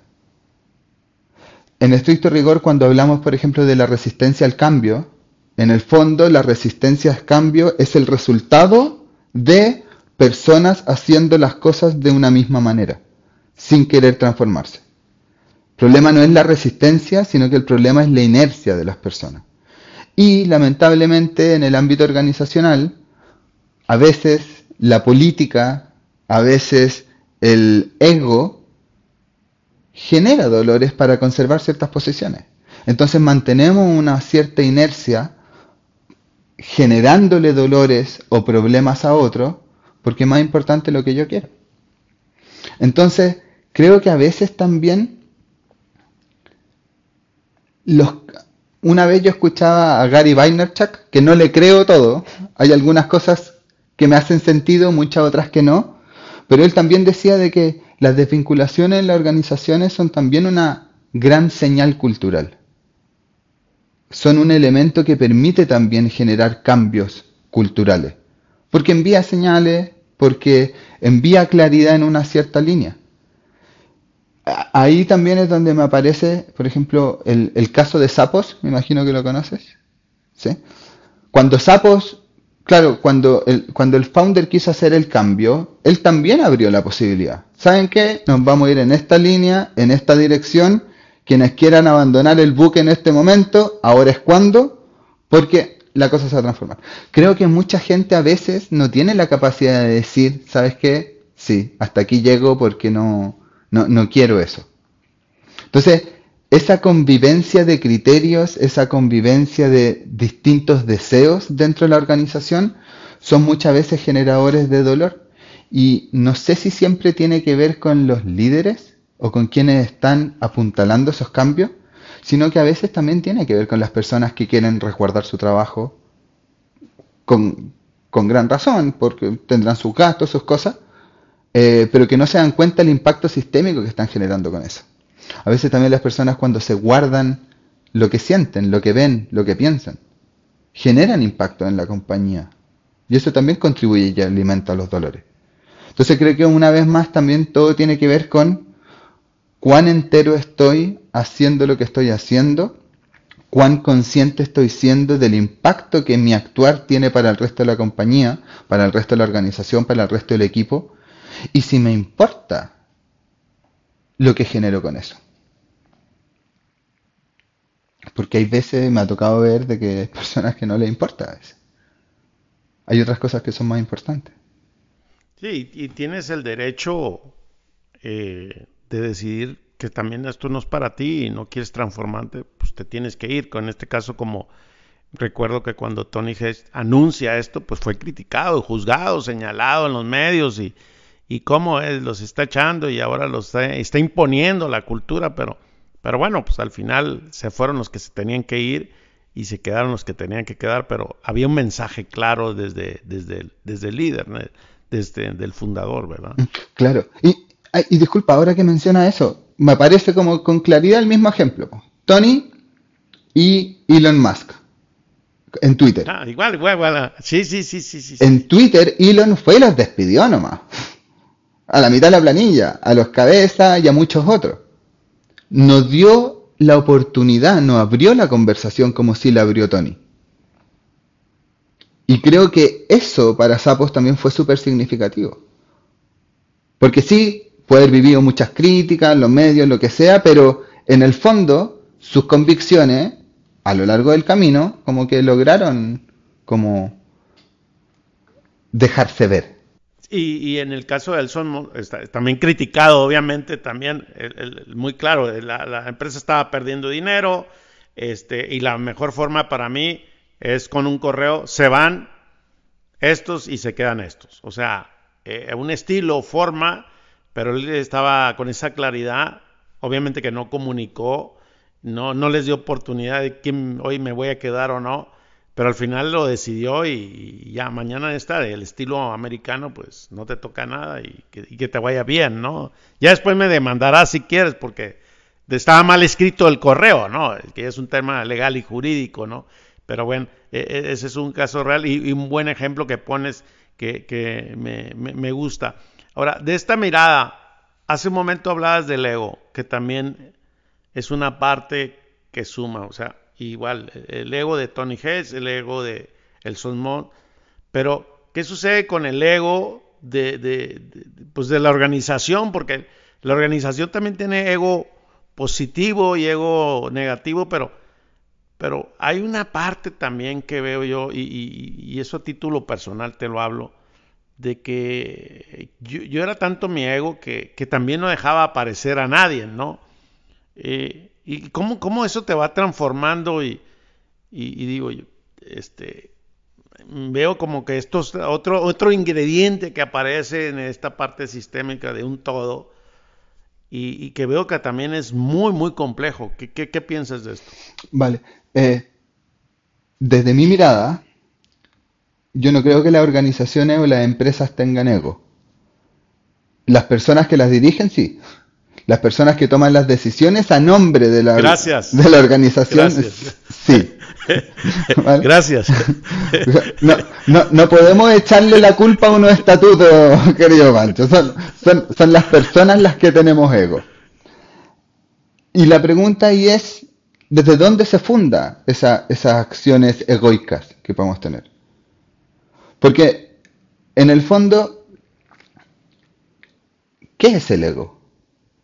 En estricto rigor, cuando hablamos, por ejemplo, de la resistencia al cambio, en el fondo, la resistencia al cambio es el resultado de personas haciendo las cosas de una misma manera, sin querer transformarse. El problema no es la resistencia, sino que el problema es la inercia de las personas. Y lamentablemente en el ámbito organizacional, a veces la política, a veces el ego, genera dolores para conservar ciertas posiciones. Entonces mantenemos una cierta inercia generándole dolores o problemas a otro, porque es más importante lo que yo quiero. Entonces, creo que a veces también los, una vez yo escuchaba a Gary Vaynerchuk, que no le creo todo, hay algunas cosas que me hacen sentido, muchas otras que no, pero él también decía de que las desvinculaciones en las organizaciones son también una gran señal cultural son un elemento que permite también generar cambios culturales, porque envía señales, porque envía claridad en una cierta línea. Ahí también es donde me aparece, por ejemplo, el, caso de Sapos, me imagino que lo conoces. ¿sí? Cuando Sapos claro, cuando el, cuando el founder quiso hacer el cambio, él también abrió la posibilidad. ¿Saben qué? Nos vamos a ir en esta línea, en esta dirección. Quienes quieran abandonar el buque en este momento, ahora es cuando, porque la cosa se va a transformar. Creo que mucha gente a veces no tiene la capacidad de decir, ¿sabes qué? Sí, hasta aquí llego porque no, no, no quiero eso. Entonces, esa convivencia de criterios, esa convivencia de distintos deseos dentro de la organización, son muchas veces generadores de dolor. Y no sé si siempre tiene que ver con los líderes o con quienes están apuntalando esos cambios, sino que a veces también tiene que ver con las personas que quieren resguardar su trabajo con, gran razón, porque tendrán sus gastos, sus cosas, eh, pero que no se dan cuenta del impacto sistémico que están generando con eso. A veces también las personas cuando se guardan lo que sienten, lo que ven, lo que piensan, generan impacto en la compañía. Y eso también contribuye y alimenta los dolores. Entonces creo que una vez más también todo tiene que ver con cuán entero estoy haciendo lo que estoy haciendo, cuán consciente estoy siendo del impacto que mi actuar tiene para el resto de la compañía, para el resto de la organización, para el resto del equipo, y si me importa lo que genero con eso. Porque hay veces me ha tocado ver de que hay personas que no les importa a. Hay otras cosas que son más importantes. Sí, y tienes el derecho eh, de decidir que también esto no es para ti y no quieres transformarte, pues te tienes que ir. Con este caso, como recuerdo que cuando Tony Hess anuncia esto, pues fue criticado, juzgado, señalado en los medios y, y cómo él los está echando y ahora los está, imponiendo la cultura, pero, pero bueno, pues al final se fueron los que se tenían que ir y se quedaron los que tenían que quedar, pero había un mensaje claro desde, desde, el, desde el líder, desde el fundador, ¿verdad? Claro. Y, y disculpa, ahora que menciona eso, me parece como con claridad el mismo ejemplo. Tony y Elon Musk en Twitter. Ah, igual, igual, igual. Sí, sí, sí, sí, sí. En Twitter Elon fue y los despidió nomás a la mitad de la planilla, a los cabezas y a muchos otros. Nos dio la oportunidad, nos abrió la conversación como si la abrió Tony. Y creo que eso para Sapos también fue súper significativo. Porque sí, puede haber vivido muchas críticas los medios, lo que sea, pero en el fondo sus convicciones a lo largo del camino como que lograron como dejarse ver. Y, en el caso del Son, está, también criticado, obviamente, también, muy claro, la, empresa estaba perdiendo dinero, este, y la mejor forma para mí es con un correo, se van estos y se quedan estos. O sea, eh, un estilo, forma, pero él estaba con esa claridad, obviamente que no comunicó, no, no les dio oportunidad de quién hoy me voy a quedar o no pero al final lo decidió y, ya mañana está el estilo americano, pues no te toca nada y que, te vaya bien, ¿no? Ya después me demandarás si quieres porque estaba mal escrito el correo, ¿no? Que es un tema legal y jurídico, ¿no? Pero bueno, e, e, ese es un caso real y, un buen ejemplo que pones que, me, me gusta. Ahora, de esta mirada, hace un momento hablabas del ego, que también es una parte que suma, o sea, igual, el ego de Tony Hess, el ego de El Solmont, pero ¿qué sucede con el ego de, de, pues de la organización? Porque la organización también tiene ego positivo y ego negativo, pero, pero hay una parte también que veo yo, y, eso a título personal te lo hablo, de que yo, era tanto mi ego que, que, también no dejaba aparecer a nadie, ¿no? Eh, y cómo, cómo eso te va transformando y, y, digo, este, veo como que esto es otro, otro ingrediente que aparece en esta parte sistémica de un todo y, que veo que también es muy, muy complejo. ¿Qué, qué, piensas de esto? Vale. Eh, desde mi mirada, yo no creo que las organizaciones o las empresas tengan ego. Las personas que las dirigen, sí las personas que toman las decisiones a nombre de la, De la organización. Sí. Gracias. No, no, no, podemos echarle la culpa a unos estatutos, querido Pancho. Son, son, son las personas las que tenemos ego. Y la pregunta ahí es, ¿desde dónde se funda esa, esas acciones egoicas que podemos tener? Porque en el fondo, ¿qué es el ego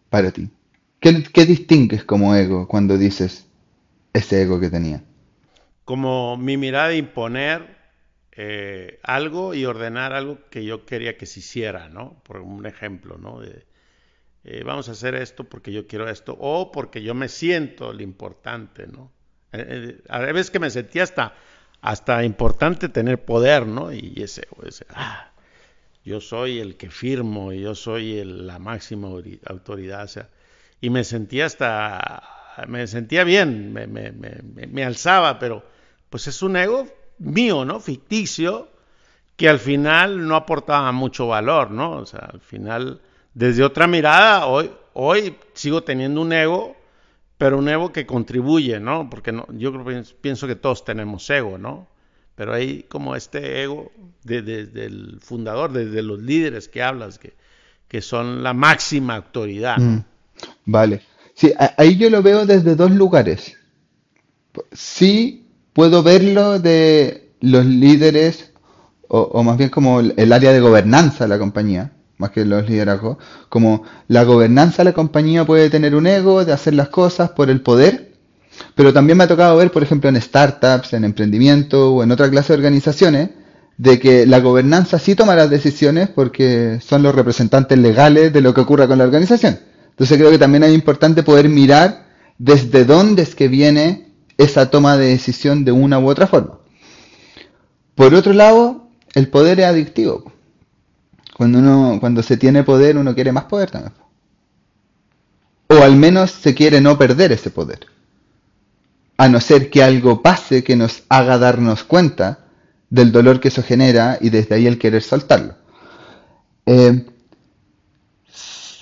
para ti? ¿Qué, distingues como ego cuando dices ese ego que tenía? Como mi mirada de imponer eh, algo y ordenar algo que yo quería que se hiciera, ¿no? Por un ejemplo, ¿no? De, eh, vamos a hacer esto porque yo quiero esto, o porque yo me siento lo importante, ¿no? Eh, a veces que me sentía hasta, hasta importante tener poder, ¿no? Y ese, ese ah, yo soy el que firmo, yo soy la máxima autoridad, o sea, y me sentía hasta, me sentía bien, me, me, me, me alzaba, pero pues es un ego mío, ¿no? Ficticio, que al final no aportaba mucho valor, ¿no? O sea, al final, desde otra mirada, hoy, hoy sigo teniendo un ego, pero un ego que contribuye, ¿no? Porque yo pienso que todos tenemos ego, ¿no? Pero hay como este ego desde de, el fundador, desde los líderes que hablas, que, que son la máxima autoridad. Mm, vale. Sí, ahí yo lo veo desde dos lugares. Sí, puedo verlo de los líderes, o, más bien como el, área de gobernanza de la compañía, más que los liderazgos, como la gobernanza de la compañía puede tener un ego de hacer las cosas por el poder, pero también me ha tocado ver, por ejemplo, en startups, en emprendimiento o en otra clase de organizaciones, de que la gobernanza sí toma las decisiones porque son los representantes legales de lo que ocurra con la organización. Entonces creo que también es importante poder mirar desde dónde es que viene esa toma de decisión de una u otra forma. Por otro lado, el poder es adictivo. Cuando, uno, cuando se tiene poder, uno quiere más poder también. O al menos se quiere no perder ese poder. A no ser que algo pase que nos haga darnos cuenta del dolor que eso genera y desde ahí el querer soltarlo. Eh,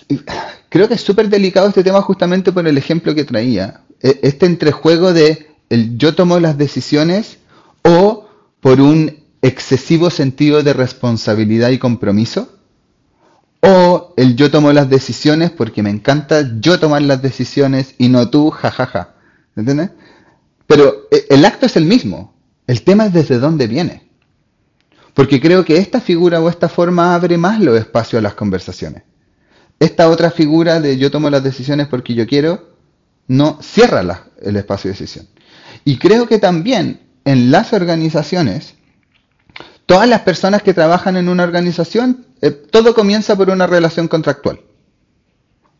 creo que es súper delicado este tema justamente por el ejemplo que traía. E, este entrejuego de el yo tomo las decisiones o por un excesivo sentido de responsabilidad y compromiso o el yo tomo las decisiones porque me encanta yo tomar las decisiones y no tú, jajaja. ¿Entiendes? Pero eh, el acto es el mismo. El tema es desde dónde viene. Porque creo que esta figura o esta forma abre más los espacios a las conversaciones. Esta otra figura de yo tomo las decisiones porque yo quiero, no cierra el espacio de decisión. Y creo que también en las organizaciones, todas las personas que trabajan en una organización, eh, todo comienza por una relación contractual.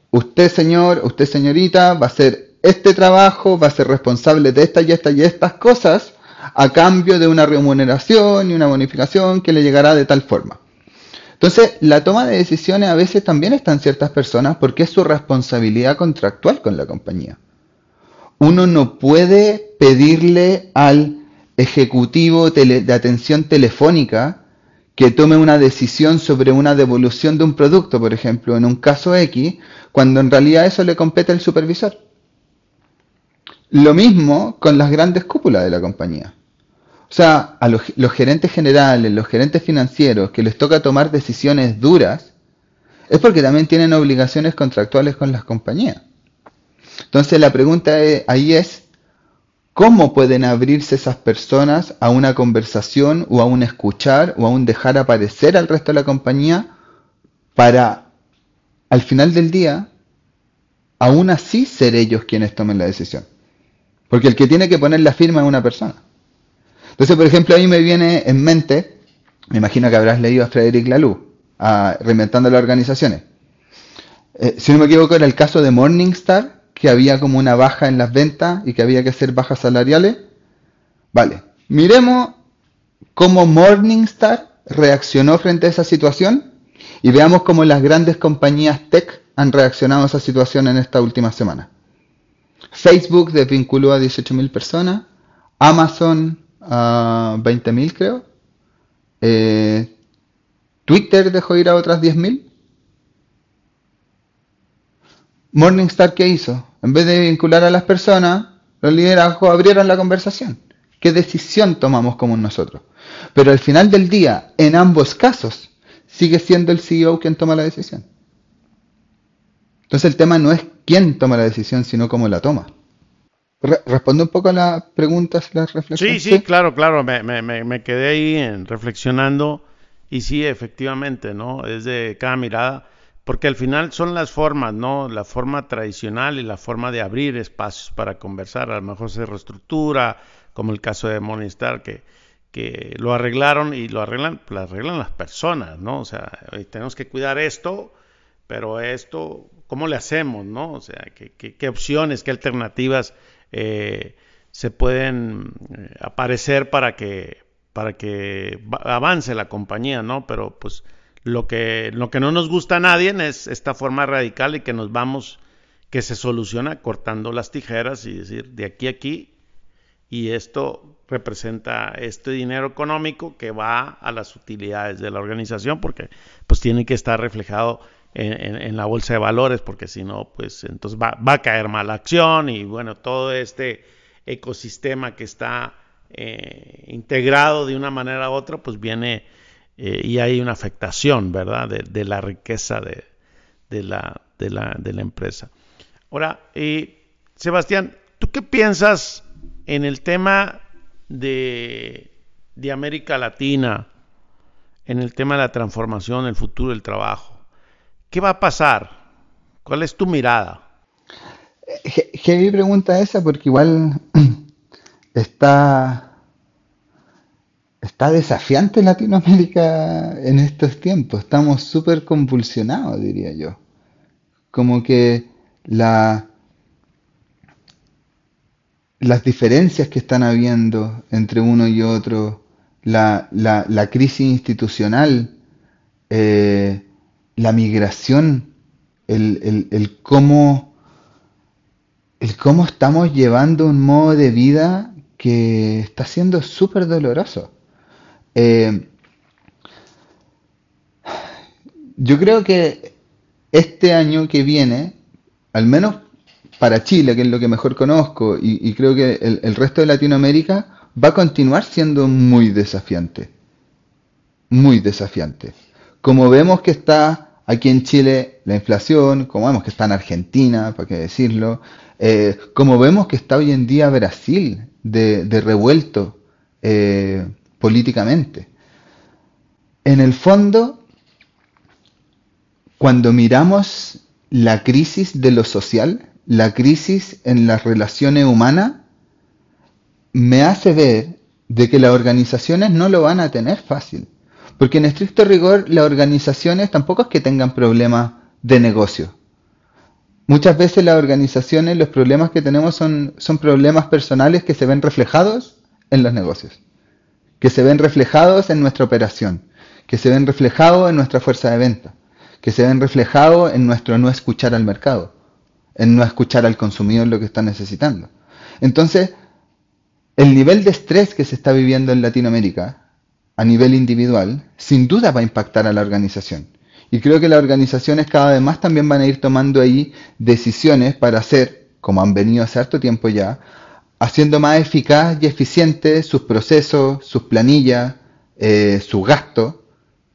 Usted, señor, usted, señorita, va a hacer este trabajo, va a ser responsable de estas y estas y estas cosas a cambio de una remuneración y una bonificación que le llegará de tal forma. Entonces, la toma de decisiones a veces también está en ciertas personas porque es su responsabilidad contractual con la compañía uno no puede pedirle al ejecutivo de atención telefónica que tome una decisión sobre una devolución de un producto, por ejemplo, en un caso X, cuando en realidad eso le compete al supervisor. Lo mismo con las grandes cúpulas de la compañía. O sea, a los, los, gerentes generales, los gerentes financieros, que les toca tomar decisiones duras, es porque también tienen obligaciones contractuales con las compañías. Entonces la pregunta ahí es, ¿cómo pueden abrirse esas personas a una conversación o a un escuchar o a un dejar aparecer al resto de la compañía para, al final del día, aún así ser ellos quienes tomen la decisión? Porque el que tiene que poner la firma es una persona. Entonces, por ejemplo, ahí me viene en mente, me imagino que habrás leído a Frederick Laloux, a Reinventando las Organizaciones. Eh, si no me equivoco, era el caso de Morningstar, que había como una baja en las ventas y que había que hacer bajas salariales. Vale, miremos cómo Morningstar reaccionó frente a esa situación y veamos cómo las grandes compañías tech han reaccionado a esa situación en esta última semana. Facebook desvinculó a 18.000 personas, Amazon a 20.000 creo, eh, Twitter dejó ir a otras 10.000 Morningstar, ¿qué hizo? En vez de vincular a las personas, los liderazgos abrieron la conversación. ¿Qué decisión tomamos como nosotros? Pero al final del día, en ambos casos, sigue siendo el CEO quien toma la decisión. Entonces el tema no es quién toma la decisión, sino cómo la toma. responde un poco a las preguntas, las reflexiones. Sí, sí, claro, claro, me, me, me quedé ahí en, reflexionando y sí, efectivamente, ¿no? Es de cada mirada, porque al final son las formas, ¿no? La forma tradicional y la forma de abrir espacios para conversar, a lo mejor se reestructura, como el caso de Morningstar, que, que lo arreglaron y lo arreglan, lo arreglan las personas, ¿no? O sea, tenemos que cuidar esto, pero esto, ¿cómo le hacemos, no? O sea, ¿qué, qué, opciones, qué alternativas eh, se pueden eh, aparecer para que, para que avance la compañía, ¿no? Pero pues lo que, lo que no nos gusta a nadie es esta forma radical y que nos vamos, que se soluciona cortando las tijeras y decir, de aquí a aquí, y esto representa este dinero económico que va a las utilidades de la organización porque pues tiene que estar reflejado en, la bolsa de valores porque si no pues entonces va, va, a caer mala acción y bueno todo este ecosistema que está eh, integrado de una manera u otra, pues viene eh, y hay una afectación, ¿verdad?, de, la riqueza de, la, de, la, de la empresa. Ahora, eh, Sebastián, ¿tú qué piensas en el tema de, de América Latina, en el tema de la transformación, el futuro del trabajo? ¿Qué va a pasar? ¿Cuál es tu mirada? Heavy pregunta esa porque igual está, está desafiante Latinoamérica en estos tiempos. Estamos súper convulsionados, diría yo. Como que la, las diferencias que están habiendo entre uno y otro, la, crisis institucional, eh, la migración, el, cómo, el cómo estamos llevando un modo de vida que está siendo súper doloroso. Eh, yo creo que este año que viene, al menos para Chile, que es lo que mejor conozco, y, creo que el, resto de Latinoamérica, va a continuar siendo muy desafiante. Muy desafiante. Como vemos que está aquí en Chile la inflación, como vemos que está en Argentina, para qué decirlo, eh, como vemos que está hoy en día Brasil de, revuelto eh, políticamente. En el fondo, cuando miramos la crisis de lo social, la crisis en las relaciones humanas, me hace ver de que las organizaciones no lo van a tener fácil. Porque en estricto rigor, las organizaciones tampoco es que tengan problemas de negocio. Muchas veces las organizaciones, los problemas que tenemos son, son problemas personales que se ven reflejados en los negocios, que se ven reflejados en nuestra operación, que se ven reflejados en nuestra fuerza de venta, que se ven reflejados en nuestro no escuchar al mercado, en no escuchar al consumidor lo que está necesitando. Entonces, el nivel de estrés que se está viviendo en Latinoamérica a nivel individual, sin duda va a impactar a la organización. Y creo que las organizaciones cada vez más también van a ir tomando ahí decisiones para hacer, como han venido hace harto tiempo ya, haciendo más eficaz y eficiente sus procesos, sus planillas, eh, sus gastos,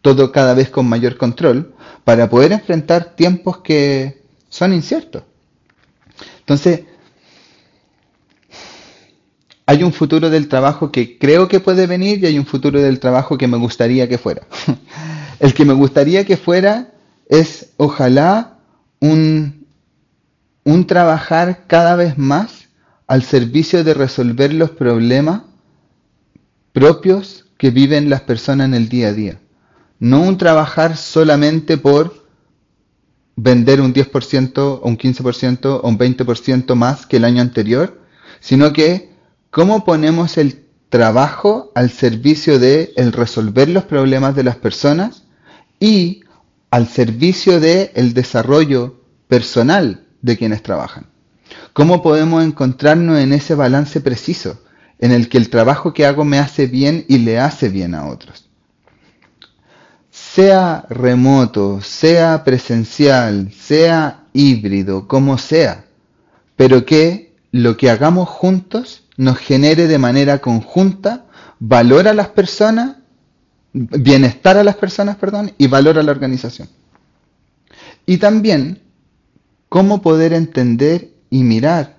todo cada vez con mayor control, para poder enfrentar tiempos que son inciertos. Entonces, hay un futuro del trabajo que creo que puede venir y hay un futuro del trabajo que me gustaría que fuera. El que me gustaría que fuera es, ojalá, un, un trabajar cada vez más al servicio de resolver los problemas propios que viven las personas en el día a día. No un trabajar solamente por vender un 10% o un 15% o un 20% más que el año anterior, sino que cómo ponemos el trabajo al servicio de el resolver los problemas de las personas y al servicio del el desarrollo personal de quienes trabajan. ¿Cómo podemos encontrarnos en ese balance preciso en el que el trabajo que hago me hace bien y le hace bien a otros? Sea remoto, sea presencial, sea híbrido, como sea, pero que lo que hagamos juntos nos genere de manera conjunta valor a las personas bienestar a las personas, perdón, y valor a la organización. Y también cómo poder entender y mirar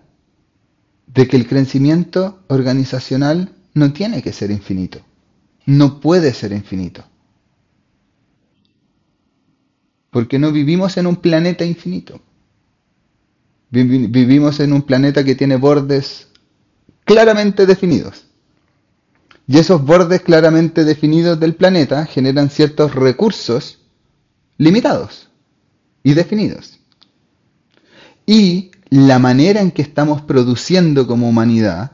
de que el crecimiento organizacional no tiene que ser infinito. No puede ser infinito. Porque no vivimos en un planeta infinito. Vivimos en un planeta que tiene bordes claramente definidos. Y esos bordes claramente definidos del planeta generan ciertos recursos limitados y definidos. Y la manera en que estamos produciendo como humanidad,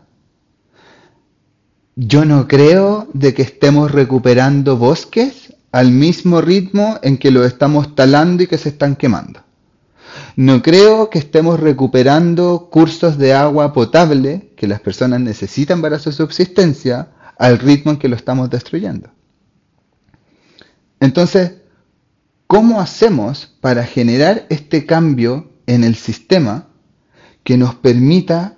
yo no creo de que estemos recuperando bosques al mismo ritmo en que los estamos talando y que se están quemando. No creo que estemos recuperando cursos de agua potable que las personas necesitan para su subsistencia al ritmo en que lo estamos destruyendo. Entonces, ¿cómo hacemos para generar este cambio en el sistema que nos permita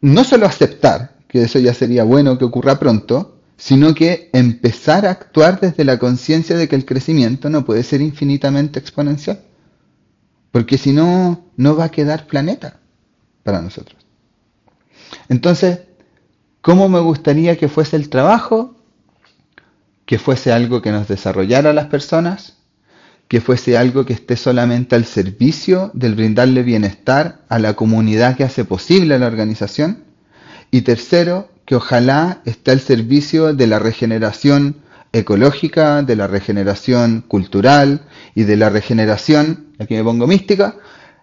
no solo aceptar, que eso ya sería bueno que ocurra pronto, sino que empezar a actuar desde la conciencia de que el crecimiento no puede ser infinitamente exponencial. Porque si no, no va a quedar planeta para nosotros. Entonces, ¿cómo me gustaría que fuese el trabajo? Que fuese algo que nos desarrollara a las personas, que fuese algo que esté solamente al servicio del brindarle bienestar a la comunidad que hace posible la organización. Y tercero, que ojalá esté al servicio de la regeneración ecológica, de la regeneración cultural y de la regeneración, aquí me pongo mística,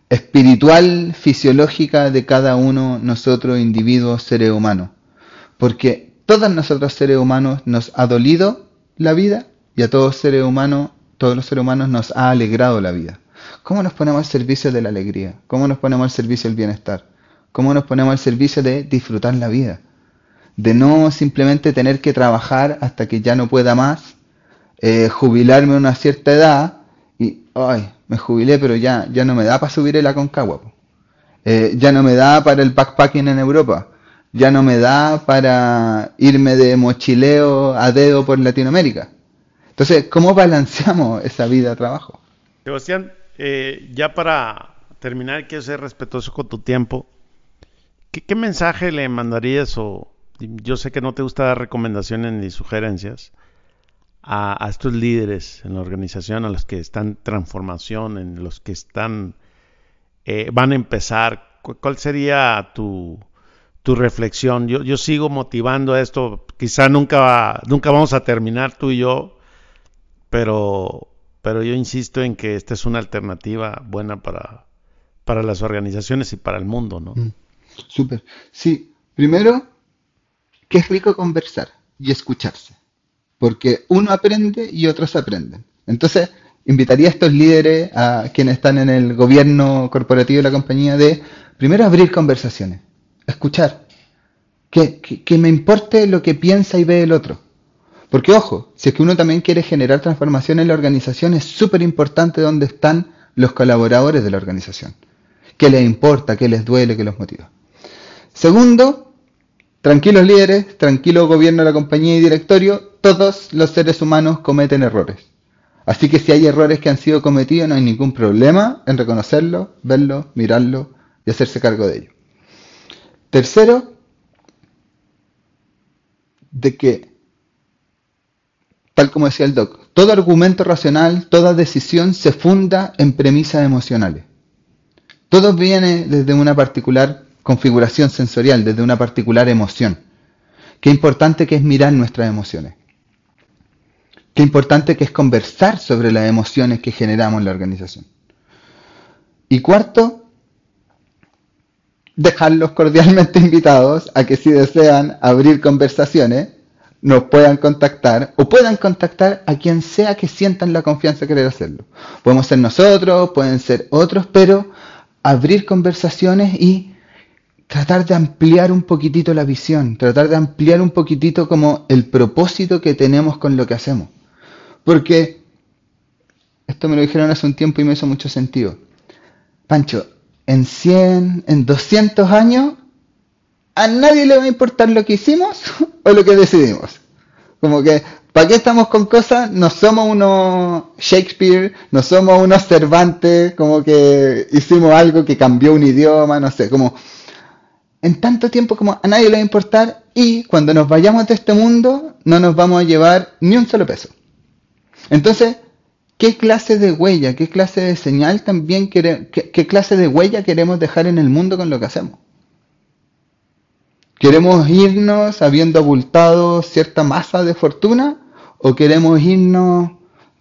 espiritual, fisiológica de cada uno nosotros, individuos, seres humanos. Porque todos nosotros seres humanos nos ha dolido la vida y a todos seres humanos, todos los seres humanos nos ha alegrado la vida. ¿Cómo nos ponemos al servicio de la alegría? ¿Cómo nos ponemos al servicio del bienestar? ¿Cómo nos ponemos al servicio de disfrutar la vida? de no simplemente tener que trabajar hasta que ya no pueda más, eh, jubilarme a una cierta edad y, ay, me jubilé, pero ya, ya no me da para subir el Aconcagua, eh, ya no me da para el backpacking en Europa, ya no me da para irme de mochileo a dedo por Latinoamérica. Entonces, ¿cómo balanceamos esa vida de trabajo? Sebastián, eh, ya para terminar, quiero ser respetuoso con tu tiempo. ¿Qué, mensaje le mandarías o, yo sé que no te gusta dar recomendaciones ni sugerencias a, estos líderes en la organización, a los que están transformación, en los que están, eh, van a empezar. ¿Cuál sería tu, tu reflexión? Yo, yo, sigo motivando esto. Quizá nunca, nunca vamos a terminar tú y yo, pero, pero yo insisto en que esta es una alternativa buena para, para las organizaciones y para el mundo, ¿no? Mm, súper. Sí, primero que es rico conversar y escucharse, porque uno aprende y otros aprenden. Entonces, invitaría a estos líderes, a quienes están en el gobierno corporativo de la compañía, de primero abrir conversaciones, escuchar, que, que, me importe lo que piensa y ve el otro. Porque ojo, si es que uno también quiere generar transformación en la organización, es súper importante dónde están los colaboradores de la organización. ¿Qué les importa? ¿Qué les duele? ¿Qué los motiva? Segundo, Tranquilos líderes, tranquilo gobierno de la compañía y directorio, todos los seres humanos cometen errores. Así que si hay errores que han sido cometidos, no hay ningún problema en reconocerlo, verlo, mirarlo y hacerse cargo de ello. Tercero, de que, tal como decía el doc, todo argumento racional, toda decisión se funda en premisas emocionales. Todo viene desde una particular configuración sensorial, desde una particular emoción. Qué importante que es mirar nuestras emociones. Qué importante que es conversar sobre las emociones que generamos en la organización. Y cuarto, dejarlos cordialmente invitados a que si desean abrir conversaciones, nos puedan contactar o puedan contactar a quien sea que sientan la confianza de querer hacerlo. Podemos ser nosotros, pueden ser otros, pero abrir conversaciones y tratar de ampliar un poquitito la visión, tratar de ampliar un poquitito como el propósito que tenemos con lo que hacemos. Porque esto me lo dijeron hace un tiempo y me hizo mucho sentido. Pancho, en 100, en 200 años, a nadie le va a importar lo que hicimos o lo que decidimos. Como que, ¿para qué estamos con cosas? No somos unos Shakespeare, no somos unos Cervantes, como que hicimos algo que cambió un idioma, no sé, como en tanto tiempo como a nadie le va a importar y cuando nos vayamos de este mundo no nos vamos a llevar ni un solo peso. Entonces, ¿qué clase de huella, qué clase de señal también queremos, qué, clase de huella queremos dejar en el mundo con lo que hacemos? ¿Queremos irnos habiendo abultado cierta masa de fortuna o queremos irnos,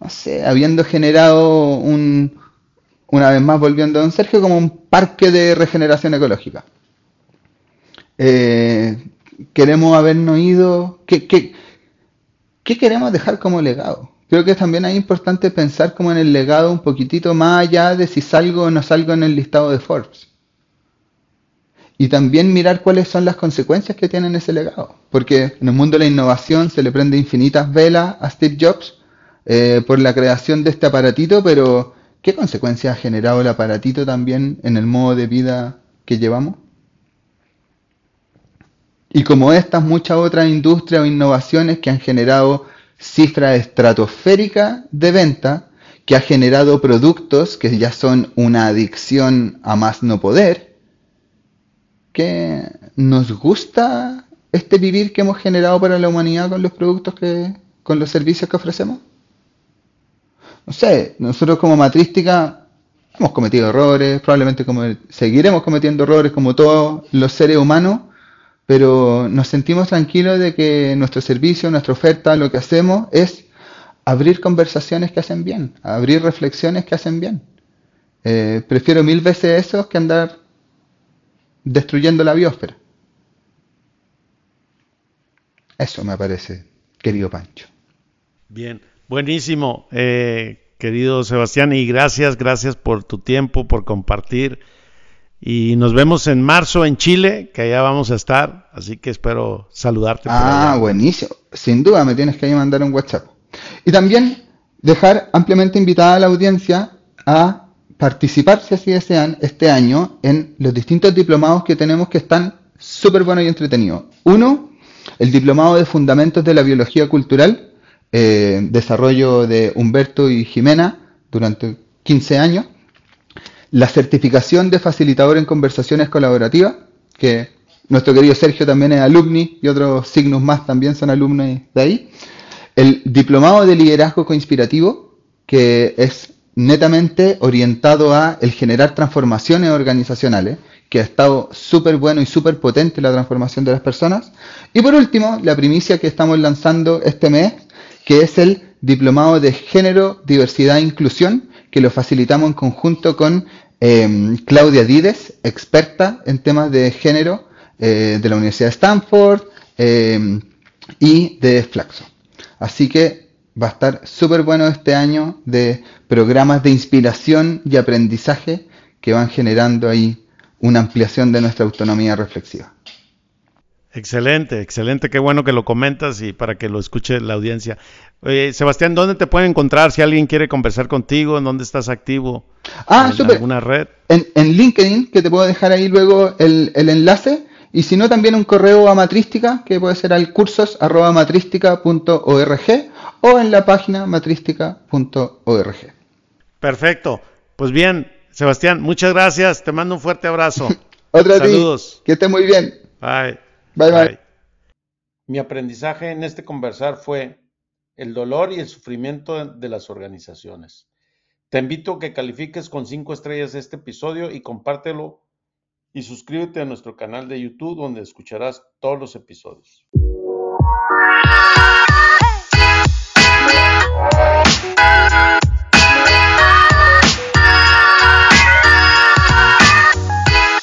no sé, habiendo generado un, una vez más volviendo a don Sergio, como un parque de regeneración ecológica? Eh, queremos habernos ido, ¿qué, qué, qué queremos dejar como legado? Creo que también es importante pensar como en el legado un poquitito más allá de si salgo o no salgo en el listado de Forbes. Y también mirar cuáles son las consecuencias que tiene ese legado. Porque en el mundo de la innovación se le prende infinitas velas a Steve Jobs eh, por la creación de este aparatito, pero ¿qué consecuencias ha generado el aparatito también en el modo de vida que llevamos? Y como estas, muchas otras industrias o innovaciones que han generado cifras estratosféricas de venta, que ha generado productos que ya son una adicción a más no poder, que nos gusta este vivir que hemos generado para la humanidad con los productos que, con los servicios que ofrecemos. No sé, nosotros como matrística hemos cometido errores, probablemente seguiremos cometiendo errores como todos los seres humanos, pero nos sentimos tranquilos de que nuestro servicio, nuestra oferta, lo que hacemos es abrir conversaciones que hacen bien, abrir reflexiones que hacen bien. Eh, prefiero mil veces eso que andar destruyendo la biosfera. Eso me parece, querido Pancho. Bien, buenísimo, eh, querido Sebastián, y gracias, gracias por tu tiempo, por compartir y nos vemos en marzo en Chile, que allá vamos a estar, así que espero saludarte. Ah, buenísimo. Sin duda me tienes que mandar un WhatsApp. Y también dejar ampliamente invitada a la audiencia a participar, si así desean, este año en los distintos diplomados que tenemos que están súper buenos y entretenidos. Uno, el diplomado de Fundamentos de la Biología Cultural, eh, desarrollo de Humberto y Jimena durante 15 años la certificación de facilitador en conversaciones colaborativas, que nuestro querido Sergio también es alumni y otros signos más también son alumnos de ahí. El diplomado de liderazgo coinspirativo, que es netamente orientado a el generar transformaciones organizacionales, que ha estado súper bueno y súper potente la transformación de las personas. Y por último, la primicia que estamos lanzando este mes, que es el diplomado de género, diversidad e inclusión, que lo facilitamos en conjunto con em, Claudia Dides, experta en temas de género eh, de la Universidad de Stanford em, y de Flaxo. Así que va a estar súper bueno este año de programas de inspiración y aprendizaje que van generando ahí una ampliación de nuestra autonomía reflexiva. Excelente, excelente, qué bueno que lo comentas y para que lo escuche la audiencia. Sebastián, ¿dónde te pueden encontrar si alguien quiere conversar contigo? ¿En dónde estás activo? Ah, ¿En alguna red? En, LinkedIn, que te puedo dejar ahí luego el, enlace. Y si no, también un correo a Matrística, que puede ser al cursos o en la página matrística.org. Perfecto. Pues bien, Sebastián, muchas gracias. Te mando un fuerte abrazo. Otra Saludos. Que esté muy bien. Bye. Bye, bye. Mi aprendizaje en este conversar fue el dolor y el sufrimiento de las organizaciones. Te invito a que califiques con cinco estrellas este episodio y compártelo y suscríbete a nuestro canal de YouTube donde escucharás todos los episodios.